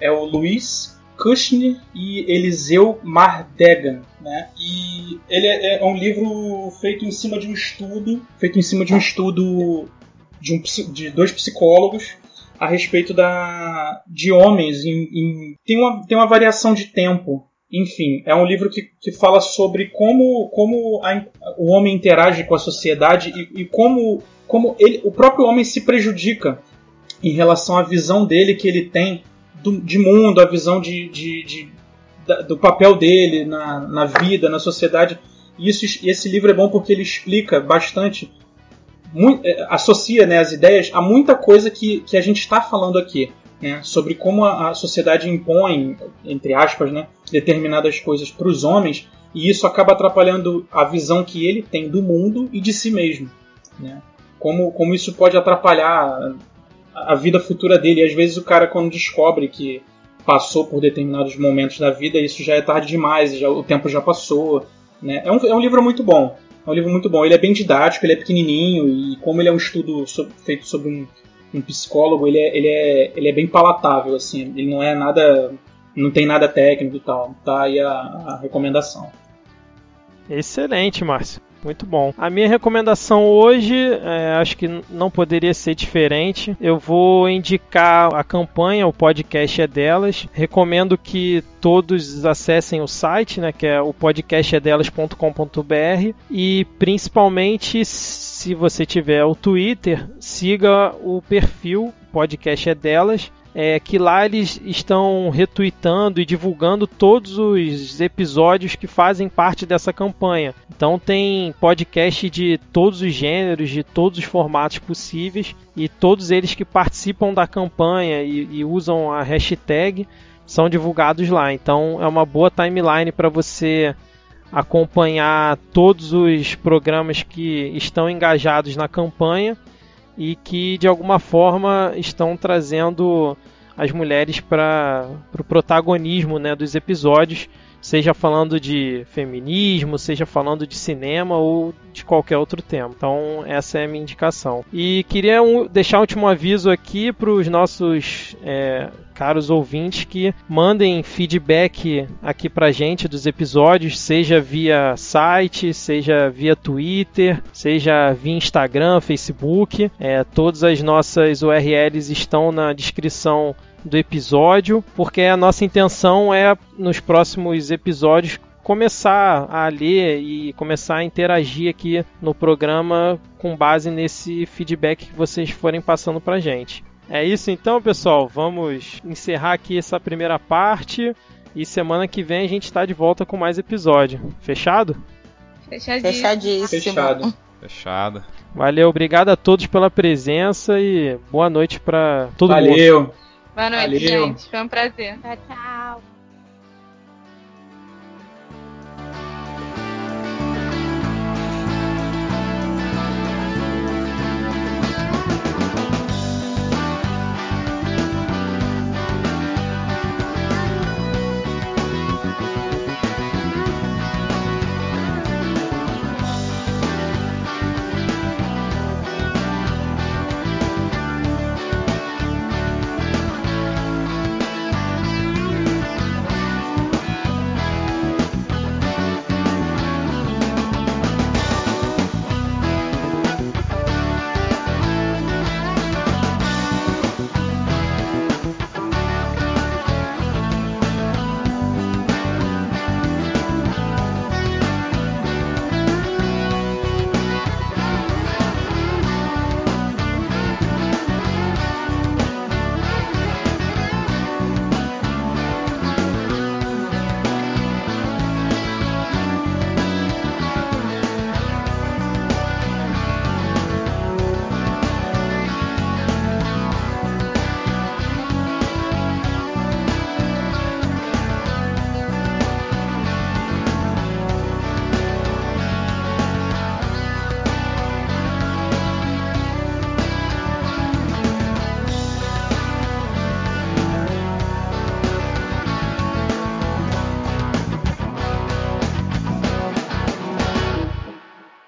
é o Luiz Kushner e Eliseu Mardegan. Né? E ele é, é, um livro feito em cima de um estudo, feito em cima de um estudo de, um, de dois psicólogos a respeito da, de homens. Em, em, tem, uma, tem uma variação de tempo. Enfim, é um livro que, que fala sobre como, como a, o homem interage com a sociedade e, e como, como ele, o próprio homem se prejudica em relação à visão dele que ele tem do, de mundo, a visão de, de, de da, do papel dele na, na vida, na sociedade. E isso, esse livro é bom porque ele explica bastante, muito, é, associa né, as ideias a muita coisa que, que a gente está falando aqui. Né, sobre como a, a, sociedade impõe, entre aspas, né, determinadas coisas para os homens, e isso acaba atrapalhando a visão que ele tem do mundo e de si mesmo. Né? Como, como isso pode atrapalhar a vida futura dele. E às vezes o cara, quando descobre que passou por determinados momentos da vida, isso já é tarde demais, já, o tempo já passou. Né? É, um, é um livro muito bom. É um livro muito bom. Ele é bem didático, ele é pequenininho e como ele é um estudo feito sobre um, um psicólogo, ele é, ele, é, ele é bem palatável, assim. Ele não é nada... não tem nada técnico e tal. Tá aí a, a recomendação. Excelente, Márcio. Muito bom. A minha recomendação hoje, é, acho que não poderia ser diferente. Eu vou indicar a campanha, o podcast é delas. Recomendo que todos acessem o site, né, que é o podcastedelas.com.br e principalmente se você tiver o Twitter, siga o perfil podcast é delas é que lá eles estão retweetando e divulgando todos os episódios que fazem parte dessa campanha. Então tem podcast de todos os gêneros, de todos os formatos possíveis e todos eles que participam da campanha e, e usam a hashtag são divulgados lá. Então é uma boa timeline para você acompanhar todos os programas que estão engajados na campanha e que de alguma forma estão trazendo as mulheres para o pro protagonismo né, dos episódios, seja falando de feminismo, seja falando de cinema ou de qualquer outro tema. Então, essa é a minha indicação. E queria um, deixar um último aviso aqui para os nossos é, caros ouvintes que mandem feedback aqui pra gente dos episódios, seja via site, seja via Twitter, seja via Instagram, Facebook. É, todas as nossas URLs estão na descrição do episódio, porque a nossa intenção é nos próximos episódios começar a ler e começar a interagir aqui no programa com base nesse feedback que vocês forem passando pra gente. É isso então, pessoal. Vamos encerrar aqui essa primeira parte. E semana que vem a gente está de volta com mais episódio. Fechado? Fechadíssimo. Fechadíssimo. Fechado. Fechado. Valeu, obrigado a todos pela presença e boa noite para todo mundo. Valeu. Boa noite, Valeu. gente. Foi um prazer. Tchau, tchau.